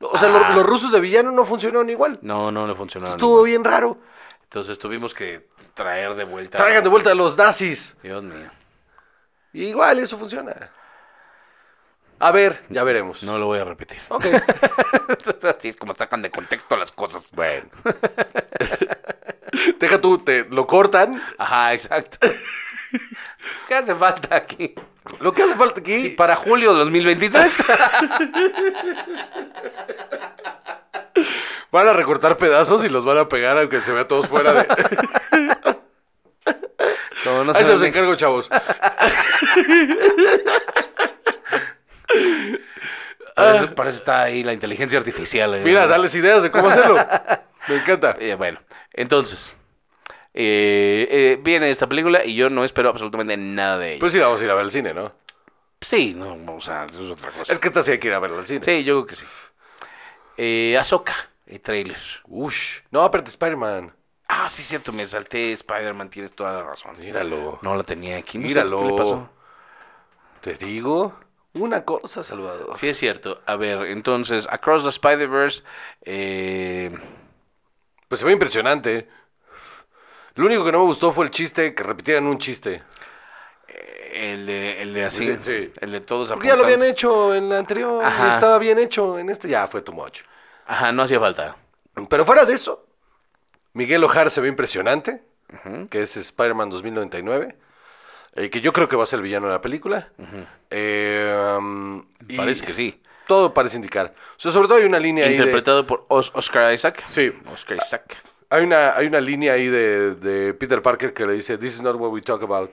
O sea, lo- Ah. los rusos de villano no funcionaron igual. No, no le funcionó. Estuvo bien raro. Entonces tuvimos que traer de vuelta... Traigan de vuelta a los nazis. Dios mío. Y igual eso funciona. A ver, ya veremos. No lo voy a repetir. Ok. Así es como sacan de contexto las cosas. Bueno. Deja tú, te lo cortan. Ajá, exacto. ¿Qué hace falta aquí? Lo que hace falta aquí. Sí, para julio de 2023. Van a recortar pedazos y los van a pegar aunque se vea todos fuera de. No Ahí se los encargo, chavos. Para eso, para eso está ahí la inteligencia artificial. eh. Mira, dales ideas de cómo hacerlo. Me encanta. Eh, bueno, entonces, eh, viene esta película y yo no espero absolutamente nada de ella. Pues sí, vamos a ir a ver al cine, ¿no? sí, no, no, o sea, eso es otra cosa. Es que esta sí hay que ir a verla al cine. Sí, yo creo que sí. Eh, Ahsoka, el trailer. Ush. No, aparte Spider-Man. Ah, sí, cierto, me salté Spider-Man, tienes toda la razón. Míralo. No la tenía aquí. no sé Míralo. ¿Qué le pasó? Te digo una cosa, Salvador. Sí, es cierto. A ver, entonces, Across the Spider-Verse, eh, Pues se ve impresionante. Lo único que no me gustó fue el chiste, que repitieran un chiste. el de, el de así, Sí, sí. el de todos Porque ya lo habían hecho en la anterior. Ajá. Estaba bien hecho. En este ya fue too much. Ajá, no hacía falta. Pero fuera de eso, Miguel Ojar se ve impresionante, que es Spider-Man 2099, eh, que yo creo que va a ser el villano de la película. Eh, um, y Parece que sí. Todo parece indicar. O sea, sobre todo hay una línea ahí de... Interpretado por Os- Oscar Isaac. Sí. Oscar Isaac. Hay una, hay una línea ahí de, de Peter Parker que le dice, This is not what we talk about.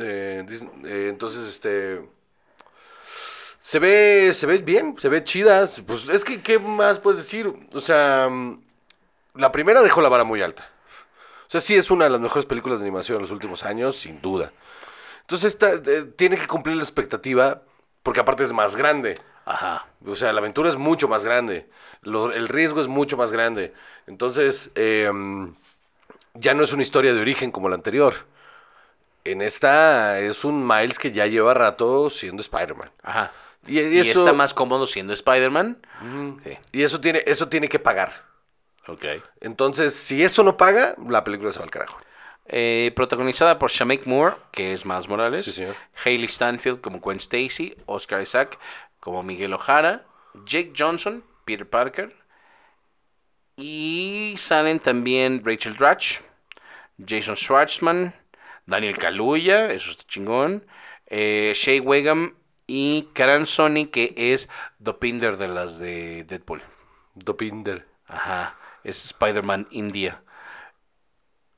Eh, this- eh, entonces, este... Se ve, se ve bien, se ve chida. Pues es que, ¿qué más puedes decir? O sea, mm, la primera dejó la vara muy alta. O sea, sí es una de las mejores películas de animación de los últimos años, sin duda. Entonces, esta, eh, tiene que cumplir la expectativa, porque aparte es más grande. Ajá. O sea, la aventura es mucho más grande. Lo- el riesgo es mucho más grande. Entonces, eh, ya no es una historia de origen como la anterior. En esta es un Miles que ya lleva rato siendo Spider-Man. Ajá. Y, Y, y eso, está más cómodo siendo Spider-Man. Sí. y eso tiene, eso tiene que pagar. Ok. Entonces, si eso no paga, la película se va al carajo. Eh, protagonizada por Shameik Moore, que es Miles Morales. Sí, señor. Hailey Stanfield como Gwen Stacy. Oscar Isaac como Miguel O'Hara. Jake Johnson, Peter Parker. Y salen también Rachel Dratch, Jason Schwartzman, Daniel Kaluuya, eso está chingón. Eh, Shea Wegam y Karan Sony, que es Dopinder de las de Deadpool. Dopinder. Ajá. Es Spider-Man India.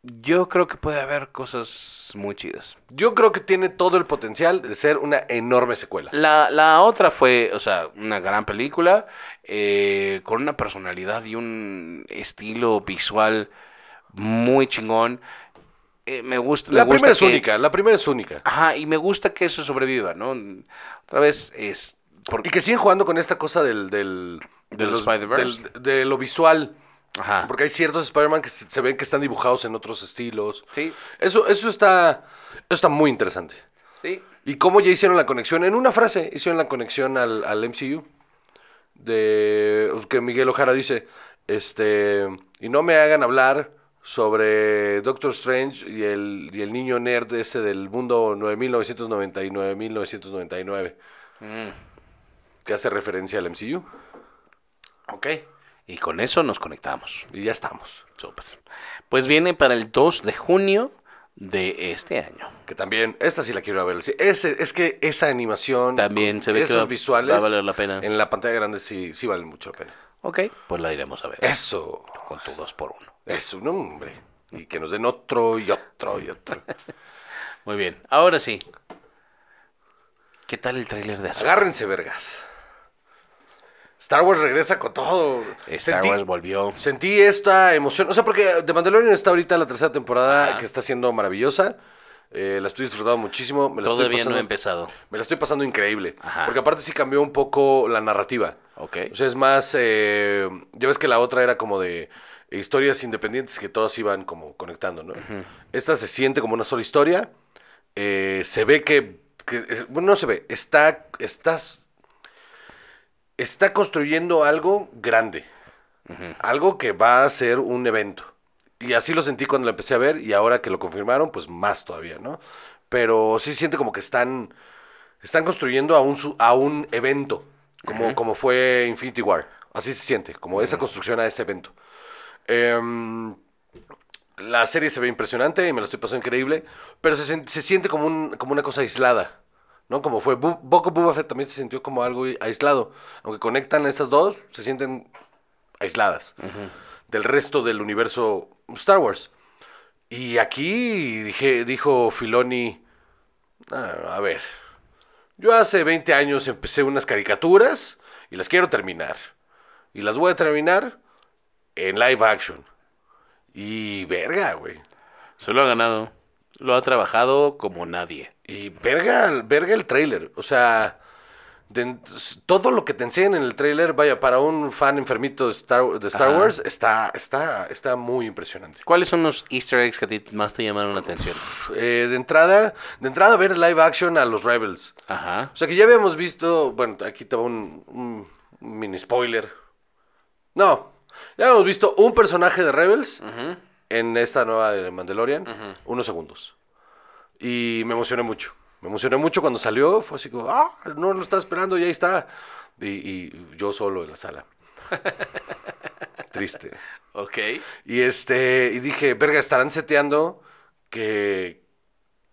Yo creo que puede haber cosas muy chidas. Yo creo que tiene todo el potencial de ser una enorme secuela. La, la otra fue, o sea, una gran película, eh, con una personalidad y un estilo visual muy chingón. Eh, me gusta. me La gusta primera es que- única, la primera es única. Ajá, y me gusta que eso sobreviva, ¿no? Otra vez es... Porque, Y que siguen jugando con esta cosa del... del de, Del los- Spider-Verse. del- de lo visual. Ajá. Porque hay ciertos Spider-Man que se, se ven que están dibujados en otros estilos. Sí, Eso, eso está, eso está muy interesante. sí. Y cómo ya hicieron la conexión, en una frase hicieron la conexión al, al MCU. De que Miguel Ojara dice, este, y no me hagan hablar sobre Doctor Strange y el, y el niño nerd ese del mundo 9999-1999, Mm, que hace referencia al MCU. ok. Y con eso nos conectamos. Y ya estamos. Pues viene para el 2 de junio de este año. Que también, esta sí la quiero ver. Sí, ese, es que esa animación, También se ve que esos va- visuales, va a valer la pena. en la pantalla grande sí, sí valen mucho la pena. Ok, pues la iremos a ver. Eso. Con tu 2 por 1 Es un hombre. Y que nos den otro y otro y otro. Muy bien. Ahora sí. ¿Qué tal el tráiler de Ahsoka? Agárrense, vergas. Star Wars regresa con todo. Star Sentí- Wars volvió. Sentí esta emoción. O sea, porque The Mandalorian está ahorita la tercera temporada Ajá. que está siendo maravillosa. Eh, la estoy disfrutando muchísimo. Me la estoy Todavía no he empezado. Me la estoy pasando increíble. Ajá. Porque aparte sí cambió un poco la narrativa. Ok. O sea, es más. eh, ya ves que la otra era como de historias independientes que todas iban como conectando, ¿no? Esta se siente como una sola historia. eh, se ve que. bueno, no se ve. Está. Estás. Está construyendo algo grande. Algo que va a ser un evento. Y así lo sentí cuando lo empecé a ver. Y ahora que lo confirmaron, pues más todavía, ¿no? Pero sí siente como que están. Están construyendo a un, a un evento, como, como fue Infinity War. Así se siente, como esa construcción a ese evento. Em, la serie se ve impresionante y me la estoy pasando increíble, pero se, se siente como, un, como una cosa aislada, ¿no? Como fue of Boba Fett también se sintió como algo aislado. Aunque conectan esas dos, se sienten aisladas del resto del universo Star Wars. Y aquí dije, dijo Filoni, "Ah, a ver, yo hace 20 años empecé unas caricaturas y las quiero terminar. Y las voy a terminar en live action. Y verga, güey. Se lo ha ganado. Lo ha trabajado como nadie. Y verga, verga el trailer. O sea, de- todo lo que te enseñan en el trailer, vaya, para un fan enfermito de Star, de Star Ajá. Wars, está, está, está muy impresionante. ¿Cuáles son los easter eggs que a ti más te llamaron la atención? Eh, de entrada, de entrada ver live action a los Rebels. Ajá. O sea que ya habíamos visto, bueno, aquí te va un, un mini spoiler. No, ya habíamos visto un personaje de Rebels en esta nueva de Mandalorian, unos segundos. Y me emocioné mucho. Me emocioné mucho cuando salió, fue así como, ah, no lo estaba esperando, y ahí está. Y, y yo solo en la sala. Triste. Ok. Y este, y dije, verga, estarán seteando que,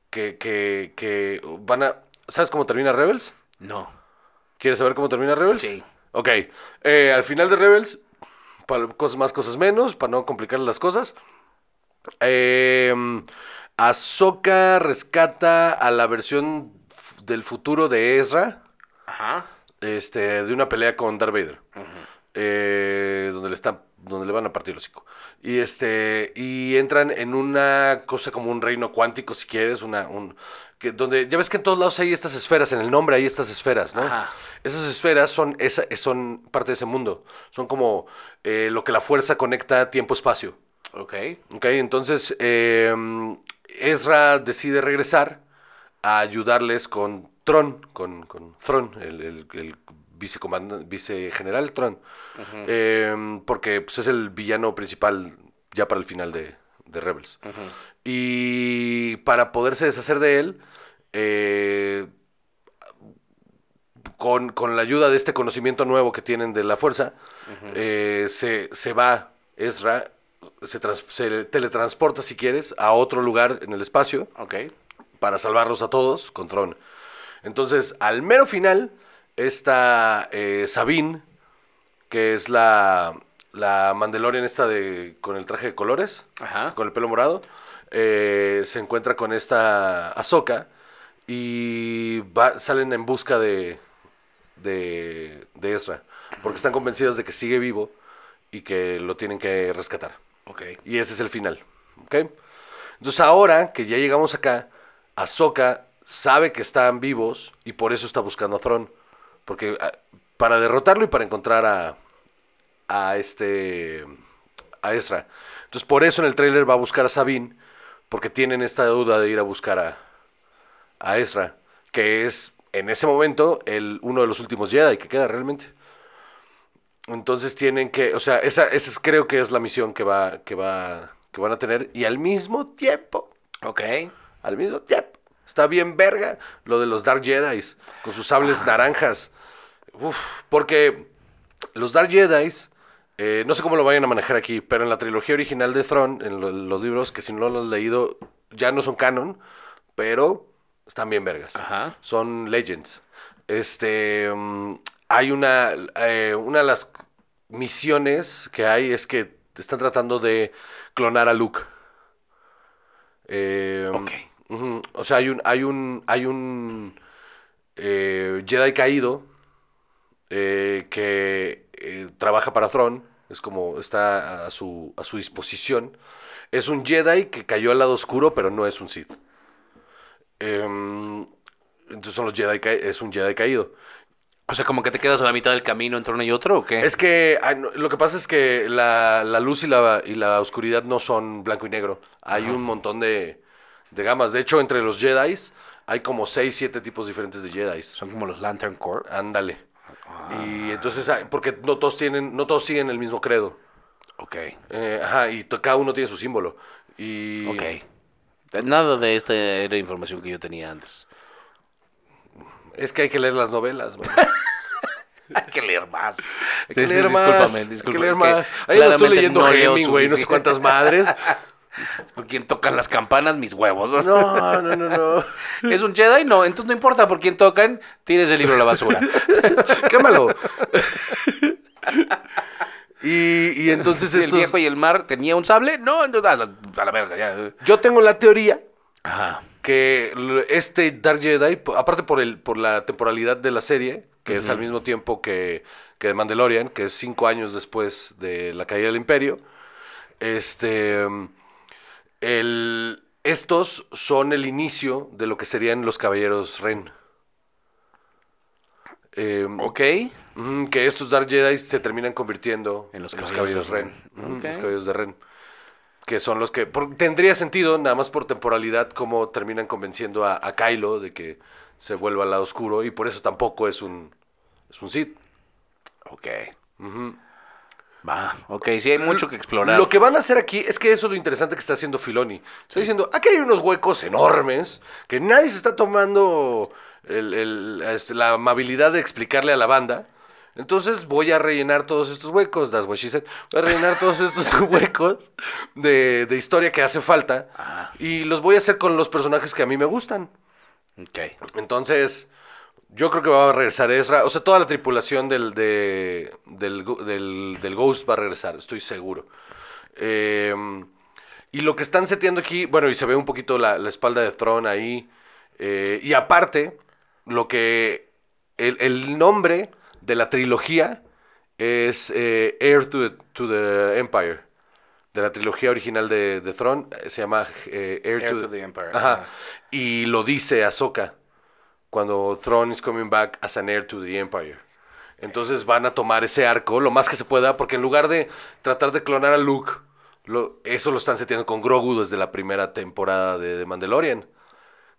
que, que, que van a, ¿sabes cómo termina Rebels? No. ¿Quieres saber cómo termina Rebels? Sí. Ok. eh, al final de Rebels, para cosas más, cosas menos, para no complicar las cosas. Eh, Ahsoka rescata a la versión del futuro de Ezra, Ajá. este, de una pelea con Darth Vader, eh, donde le están, donde le van a partir el hocico. Y este, y entran en una cosa como un reino cuántico, si quieres, una, un, que donde, ya ves que en todos lados hay estas esferas, en el nombre hay estas esferas, ¿no? Ajá. Esas esferas son, esa, son parte de ese mundo. Son como eh, lo que la fuerza conecta tiempo-espacio. Ok. ¿Ok? Entonces, eh, Ezra decide regresar a ayudarles con Tron, con, con Thron, el, el, vicegeneral Tron. Eh, porque pues, es el villano principal ya para el final de, de Rebels. Y para poderse deshacer de él, eh, con, con la ayuda de este conocimiento nuevo que tienen de la fuerza, eh, se, se va Ezra, se, trans- se teletransporta, si quieres, a otro lugar en el espacio Ok. para salvarlos a todos con Tron. Entonces, al mero final, está eh, Sabine, que es la, la Mandalorian esta de con el traje de colores, Ajá. con el pelo morado, eh, se encuentra con esta Ahsoka y va- salen en busca de, de, de Ezra, porque están convencidos de que sigue vivo y que lo tienen que rescatar. Y ese es el final. ¿ok? Entonces ahora que ya llegamos acá, Ahsoka sabe que están vivos y por eso está buscando a Thrawn. Porque ah, para derrotarlo y para encontrar a, a este a Ezra. Entonces por eso en el tráiler va a buscar a Sabine, porque tienen esta duda de ir a buscar a, a Ezra, que es en ese momento el uno de los últimos Jedi que queda realmente. Entonces tienen que, o sea, esa, esa es- creo que es la misión que va, que va, que van a tener. Y al mismo tiempo, Ok. al mismo tiempo, está bien verga lo de los Dark Jedi con sus sables naranjas. Uf, porque los Dark Jedi, eh, no sé cómo lo vayan a manejar aquí, pero en la trilogía original de Throne, en lo- los libros que si no los has leído, ya no son canon, pero están bien vergas. Ajá. Son legends. Este, mm, hay una, eh, una de las misiones que hay es que están tratando de clonar a Luke. Eh, Ok. O sea, hay un, hay un, hay un eh, Jedi caído eh, que eh, trabaja para Thrawn, es como está a su, a su disposición. Es un Jedi que cayó al lado oscuro, pero no es un Sith. Em, entonces son los Jedi, es un Jedi caído. O sea, como que te quedas a la mitad del camino entre uno y otro, ¿o qué? Es que ah, no, lo que pasa es que la, la luz y la, y la oscuridad no son blanco y negro. Hay un montón de, de gamas. De hecho, entre los Jedi hay como 6, 7 tipos diferentes de Jedi. Son como los Lantern Corps. Ándale. Y entonces, ah, porque no todos tienen, no todos siguen el mismo credo. Ok. Eh, ajá, y cada uno tiene su símbolo. Y Ok. Nada de esta era información que yo tenía antes. Es que hay que leer las novelas, man. Hay que leer más. Hay que leer más. Discúlpame, Hay que discúlpame. leer que más. Ahí no estoy leyendo no Hemingway, no sé cuántas madres. ¿Por quién tocan las campanas? Mis huevos. No, no, no, no. ¿Es un Jedi? No, entonces no importa por quién tocan, tires el libro a la basura. Quémalo. y, y entonces Si el estos... viejo y el mar tenía un sable, no, entonces a la, a la verga, ya. Yo tengo la teoría Ajá. Que este Dark Jedi, aparte por el por la temporalidad de la serie, que es al mismo tiempo que, que Mandalorian, que es cinco años después de la caída del Imperio, este, el, estos son el inicio de lo que serían los Caballeros Ren. Eh, Ok. Que estos Dark Jedi se terminan convirtiendo En los Caballeros Ren. Ren. Los Caballeros de Ren. Que son los que... por- tendría sentido, nada más por temporalidad, como terminan convenciendo a, a Kylo de que se vuelva al lado oscuro. Y por eso tampoco es un, es un Sith. Ok. Ujú. Va, ok, sí hay mucho que explorar. Lo que van a hacer aquí es que eso es lo interesante que está haciendo Filoni. Está diciendo, aquí hay unos huecos enormes que nadie se está tomando el- el- la amabilidad de explicarle a la banda. Entonces voy a rellenar todos estos huecos, that's what she said. Voy a rellenar todos estos huecos de, de historia que hace falta Ah. y los voy a hacer con los personajes que a mí me gustan. Ok. Entonces, yo creo que va a regresar Ezra. O sea, toda la tripulación del, de- del, del, del Ghost va a regresar, estoy seguro. Eh, y lo que están seteando aquí, bueno, y se ve un poquito la, la espalda de Throne ahí. eh, y aparte, lo que. El, el nombre de la trilogía es eh, Heir to the, to the Empire. De la trilogía original de, de Throne, eh, se llama eh, Heir, Heir to, to the Empire, Ajá. Y lo dice Ahsoka cuando Throne is coming back as an heir to the Empire. Entonces van a tomar ese arco lo más que se pueda, porque en lugar de tratar de clonar a Luke, lo- eso lo están seteando con Grogu desde la primera temporada de, de Mandalorian.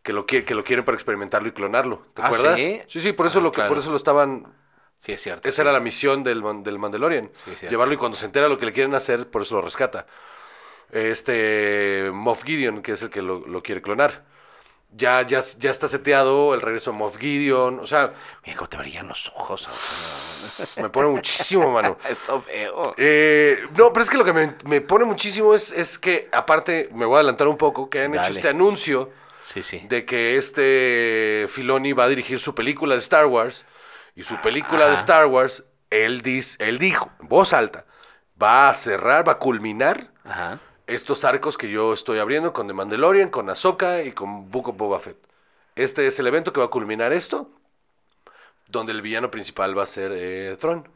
Que lo, que lo quieren para experimentarlo y clonarlo. ¿Te ¿Ah, acuerdas? sí? Sí, sí, por eso, Ah, lo, que- claro. por eso lo estaban... Sí, es cierto. Esa sí. era la misión del, del Mandalorian. Sí, llevarlo y cuando se entera lo que le quieren hacer, por eso lo rescata. Este Moff Gideon, que es el que lo, lo quiere clonar. Ya, ya, ya está seteado el regreso de Moff Gideon. O sea, Mira cómo te brillan los ojos. me pone muchísimo, mano. Eso veo. Eh, no, pero es que lo que me, me pone muchísimo es, es que, aparte, me voy a adelantar un poco, que han hecho este anuncio Sí, sí. de que este Filoni va a dirigir su película de Star Wars. Y su película de. Star Wars, él, él dijo, en voz alta, va a cerrar, va a culminar Ajá. estos arcos que yo estoy abriendo con The Mandalorian, con Ahsoka y con Book of Boba Fett. Este es el evento que va a culminar esto, donde el villano principal va a ser eh, Thrawn.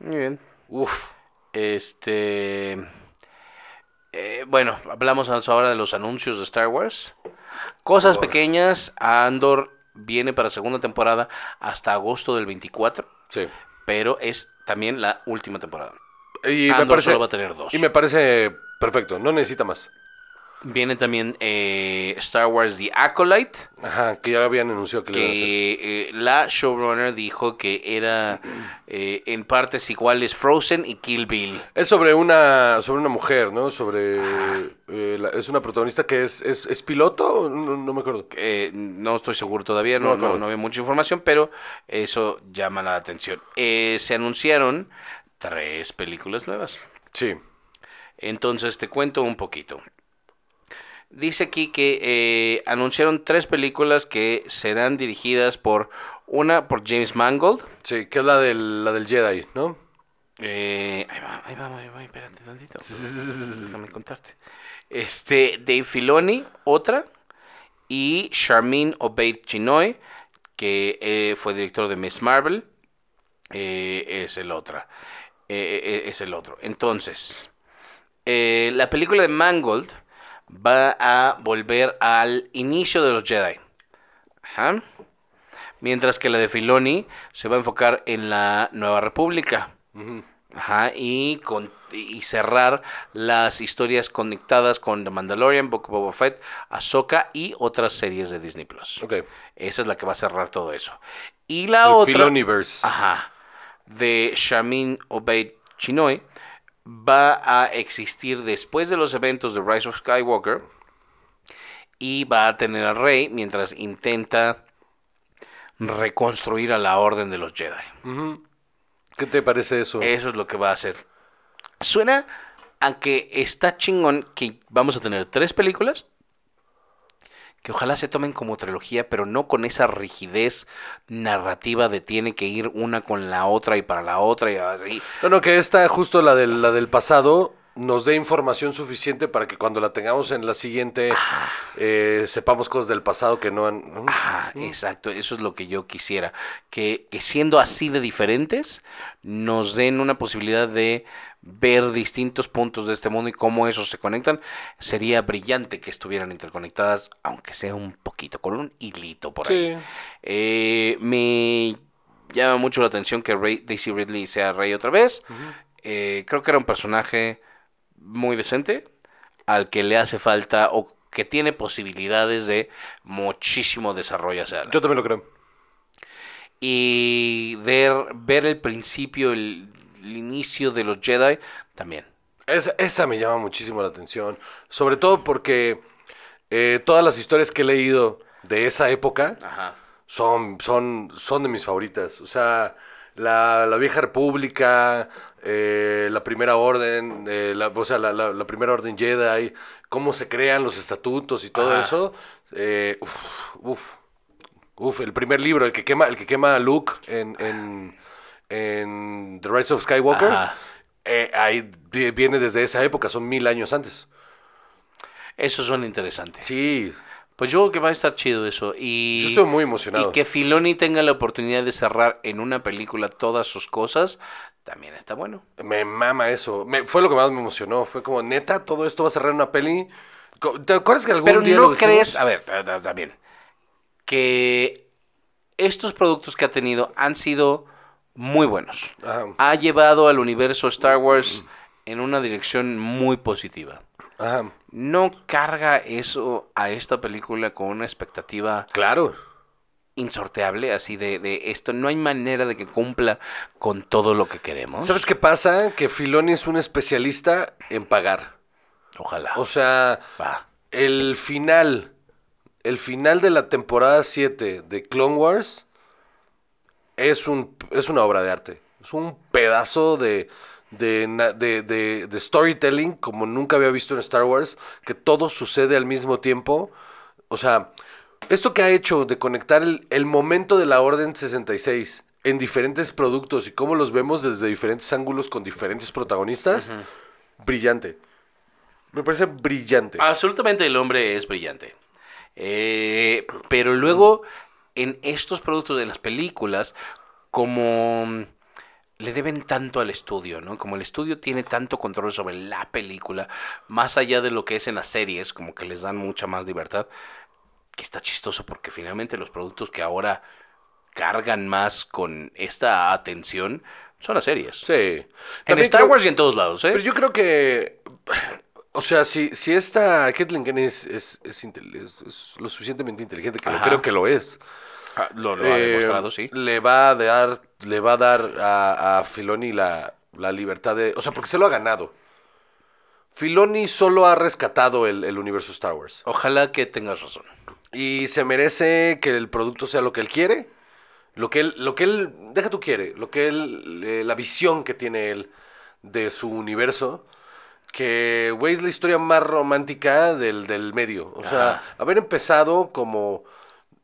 Muy bien. Uf. Este. eh, bueno, hablamos ahora de los anuncios de Star Wars. Cosas pequeñas. Andor viene para segunda temporada hasta agosto del 24. Sí. Pero es también la última temporada. Y me parece, solo va a tener dos. y me parece perfecto, no necesita más. Viene también eh, Star Wars The Acolyte. Ajá, que ya habían anunciado que, le iban a hacer. Que eh, la showrunner dijo que era eh, en partes iguales Frozen y Kill Bill. Es sobre una sobre una mujer, ¿no? Sobre eh, la- es una protagonista que es es, es piloto, no, no me acuerdo. Eh, no estoy seguro todavía, No no, no, no había mucha información, pero eso llama la atención. Eh, se anunciaron tres películas nuevas. Sí. Entonces te cuento un poquito. Dice aquí que eh, anunciaron tres películas que serán dirigidas por una por James Mangold. Sí, que es la del la del Jedi, ¿no? Eh, ahí va, ahí va, ahí va, espérate tantito. Déjame contarte. Este, Dave Filoni, otra. Y Charmin Obeid Chinoy, que eh, fue director de Miss Marvel, eh, es el otra. Es el otro. Entonces, la película de Mangold va a volver al inicio de los Jedi. Ajá. Mientras que la de Filoni se va a enfocar en la Nueva República. Ajá, y, con, y cerrar las historias conectadas con The Mandalorian, Book of Boba Fett, Ahsoka y otras series de Disney Plus. Ok. Esa es la que va a cerrar todo eso. Y la El otra, Filoniverse. ajá, de Shamin Obeid Chinoy, va a existir después de los eventos de Rise of Skywalker y va a tener a Rey mientras intenta reconstruir a la Orden de los Jedi. ¿Qué te parece eso? Eso es lo que va a hacer. Suena a que está chingón que vamos a tener tres películas que ojalá se tomen como trilogía, pero no con esa rigidez narrativa de tiene que ir una con la otra y para la otra y así. No, no, que esta justo la del, la del pasado nos dé información suficiente para que cuando la tengamos en la siguiente eh, sepamos cosas del pasado que no han... Ah, exacto, eso es lo que yo quisiera. Que, que siendo así de diferentes, nos den una posibilidad de ver distintos puntos de este mundo y cómo esos se conectan. Sería brillante que estuvieran interconectadas, aunque sea un poquito, con un hilito por ahí. Sí. Eh, me llama mucho la atención que Ray- Daisy Ridley sea Rey otra vez. Eh, creo que era un personaje muy decente, al que le hace falta o que tiene posibilidades de muchísimo desarrollo hacia. Yo también lo creo. Y ver, ver el principio, el, el inicio de los Jedi, también. Esa, esa me llama muchísimo la atención. Sobre todo porque eh, todas las historias que he leído de esa época Ajá. son, son, son de mis favoritas. O sea, la, la vieja república, eh, la primera orden, eh, la, o sea, la, la- la primera orden Jedi, cómo se crean los estatutos y todo Ajá. eso. eh, uf, uf, uf, el primer libro, el que quema, el que quema a Luke en, en, en The Rise of Skywalker, eh, ahí vi- viene desde esa época, son mil años antes. Eso suena interesante. Sí, Pues yo creo que va a estar chido eso. Y, yo estoy muy emocionado. y que Filoni tenga la oportunidad de cerrar en una película todas sus cosas, también está bueno. Me mama eso. Me, fue lo que más me emocionó. Fue como, neta, todo esto va a cerrar en una peli. ¿Te acuerdas que algún Pero día no lo crees, a ver, ta- ta- también, que estos productos que ha tenido han sido muy buenos. Ajá, Ha llevado al universo Star Wars en una dirección muy positiva. Ajá. ¿No carga eso a esta película con una expectativa Claro. insorteable, así de, de esto? No hay manera de que cumpla con todo lo que queremos. ¿Sabes qué pasa? Que Filoni es un especialista en pagar. Ojalá. O sea, Va. el final, el final de la temporada 7 de Clone Wars es, un, es una obra de arte. Es un pedazo de, de, de- de- de storytelling como nunca había visto en Star Wars, que todo sucede al mismo tiempo. O sea, esto que ha hecho de conectar el, el momento de la Orden 66 en diferentes productos y cómo los vemos desde diferentes ángulos con diferentes protagonistas, brillante. Me parece brillante. Absolutamente el hombre es brillante. Eh, pero luego, en estos productos de las películas, como le deben tanto al estudio, ¿no? Como el estudio tiene tanto control sobre la película, más allá de lo que es en las series, como que les dan mucha más libertad, que está chistoso porque finalmente los productos que ahora cargan más con esta atención son las series. Sí. En Star creo- Wars y en todos lados, ¿eh? Pero yo creo que. O sea, si, si esta Kathleen Kennedy es, es, es lo suficientemente inteligente, que lo creo que lo es. Ah, lo, lo ha eh, demostrado, sí. Le va a dar, le va a dar a, a Filoni la, la libertad de. O sea, porque se lo ha ganado. Filoni solo ha rescatado el, el universo Star Wars. Ojalá que tengas razón. Y se merece que el producto sea lo que él quiere. Lo que él, lo que él, deja tú quiere, lo que él, eh, la visión que tiene él de su universo. Que, güey, es la historia más romántica del, del medio. O sea, haber empezado como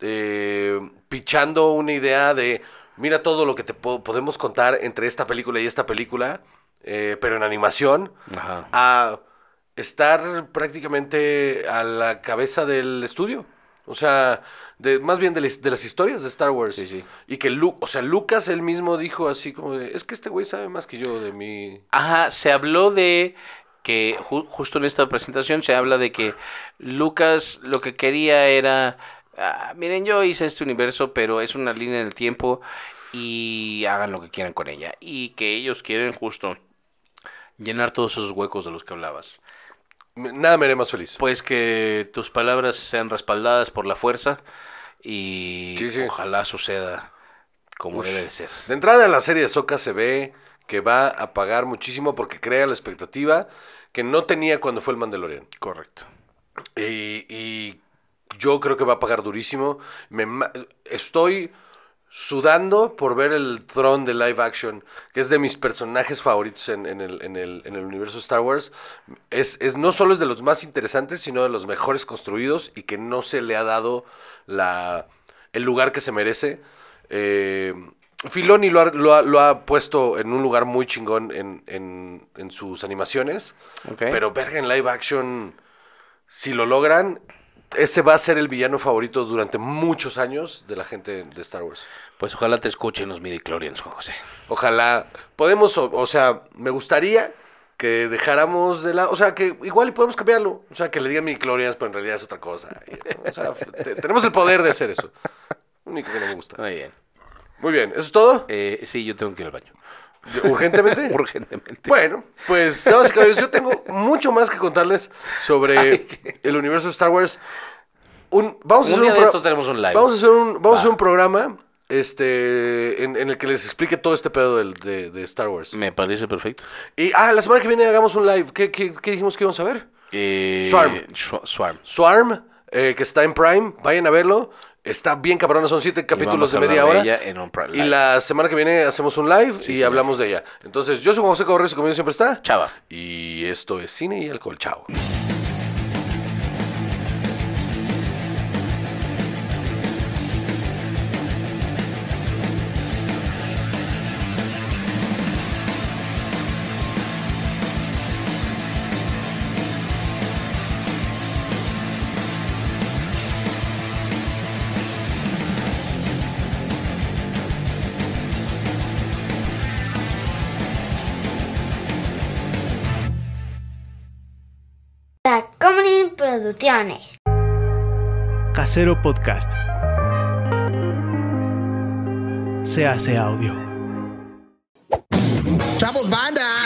eh, pichando una idea de, mira todo lo que te po- podemos contar entre esta película y esta película, eh, pero en animación Ajá. a estar prácticamente a la cabeza del estudio. O sea, de, más bien de, las- de las historias de Star Wars. Sí, sí. Y que Lu- o sea, Lucas él mismo dijo así como de, es que este güey sabe más que yo de mi... Ajá, se habló de que ju- justo en esta presentación se habla de que Lucas lo que quería era, "Ah, miren, yo hice este universo, pero es una línea del tiempo y hagan lo que quieran con ella. Y que ellos quieren justo llenar todos esos huecos de los que hablabas. Nada me haré más feliz. Pues que tus palabras sean respaldadas por la fuerza y Sí, sí. ojalá suceda como debe de ser. De entrada la serie de Soca se ve que va a pagar muchísimo porque crea la expectativa que no tenía cuando fue el Mandalorian. Correcto. Y, y yo creo que va a pagar durísimo. Me estoy sudando por ver el Throne de live action, que es de mis personajes favoritos en, en el, en el- en el universo Star Wars. Es, es- no solo es de los más interesantes, sino de los mejores construidos y que no se le ha dado la, el lugar que se merece. Eh, Filoni lo ha, lo ha- lo ha puesto en un lugar muy chingón en, en- en sus animaciones. Ok. Pero verga en live action, si lo logran, ese va a ser el villano favorito durante muchos años de la gente de Star Wars. Pues ojalá te escuchen los midichlorians, Juan José. Ojalá podemos, o, o sea, me gustaría que dejáramos de la, o sea, que igual y podemos cambiarlo, o sea, que le digan midichlorians, pero en realidad es otra cosa. O sea, te- tenemos el poder de hacer eso. Único que no me gusta. Muy bien. Muy bien, ¿eso es todo? Eh, sí, yo tengo que ir al baño. ¿Urgentemente? Urgentemente. Bueno, pues, y caballeros, yo tengo mucho más que contarles sobre Ay, qué- el universo de Star Wars. Un, vamos a hacer día un de pro- estos tenemos un live. Vamos a hacer un, vamos a hacer un programa este, en, en el que les explique todo este pedo de, de Star Wars. Me parece perfecto. Y, ah, la semana que viene hagamos un live. ¿Qué, qué- qué dijimos que íbamos a ver? Eh, Swarm. Swarm. Swarm, eh, que está en Prime. Vayan a verlo. Está bien cabrona, son siete capítulos de media hora. Y la semana que viene hacemos un live Sí, y señor. hablamos de ella. Entonces, yo soy Juan José Cabarrés y conmigo siempre está. Chava. Y esto es Cine y Alcohol. Chao. Producciones. Casero Podcast. Se hace audio. ¡Chavos, banda!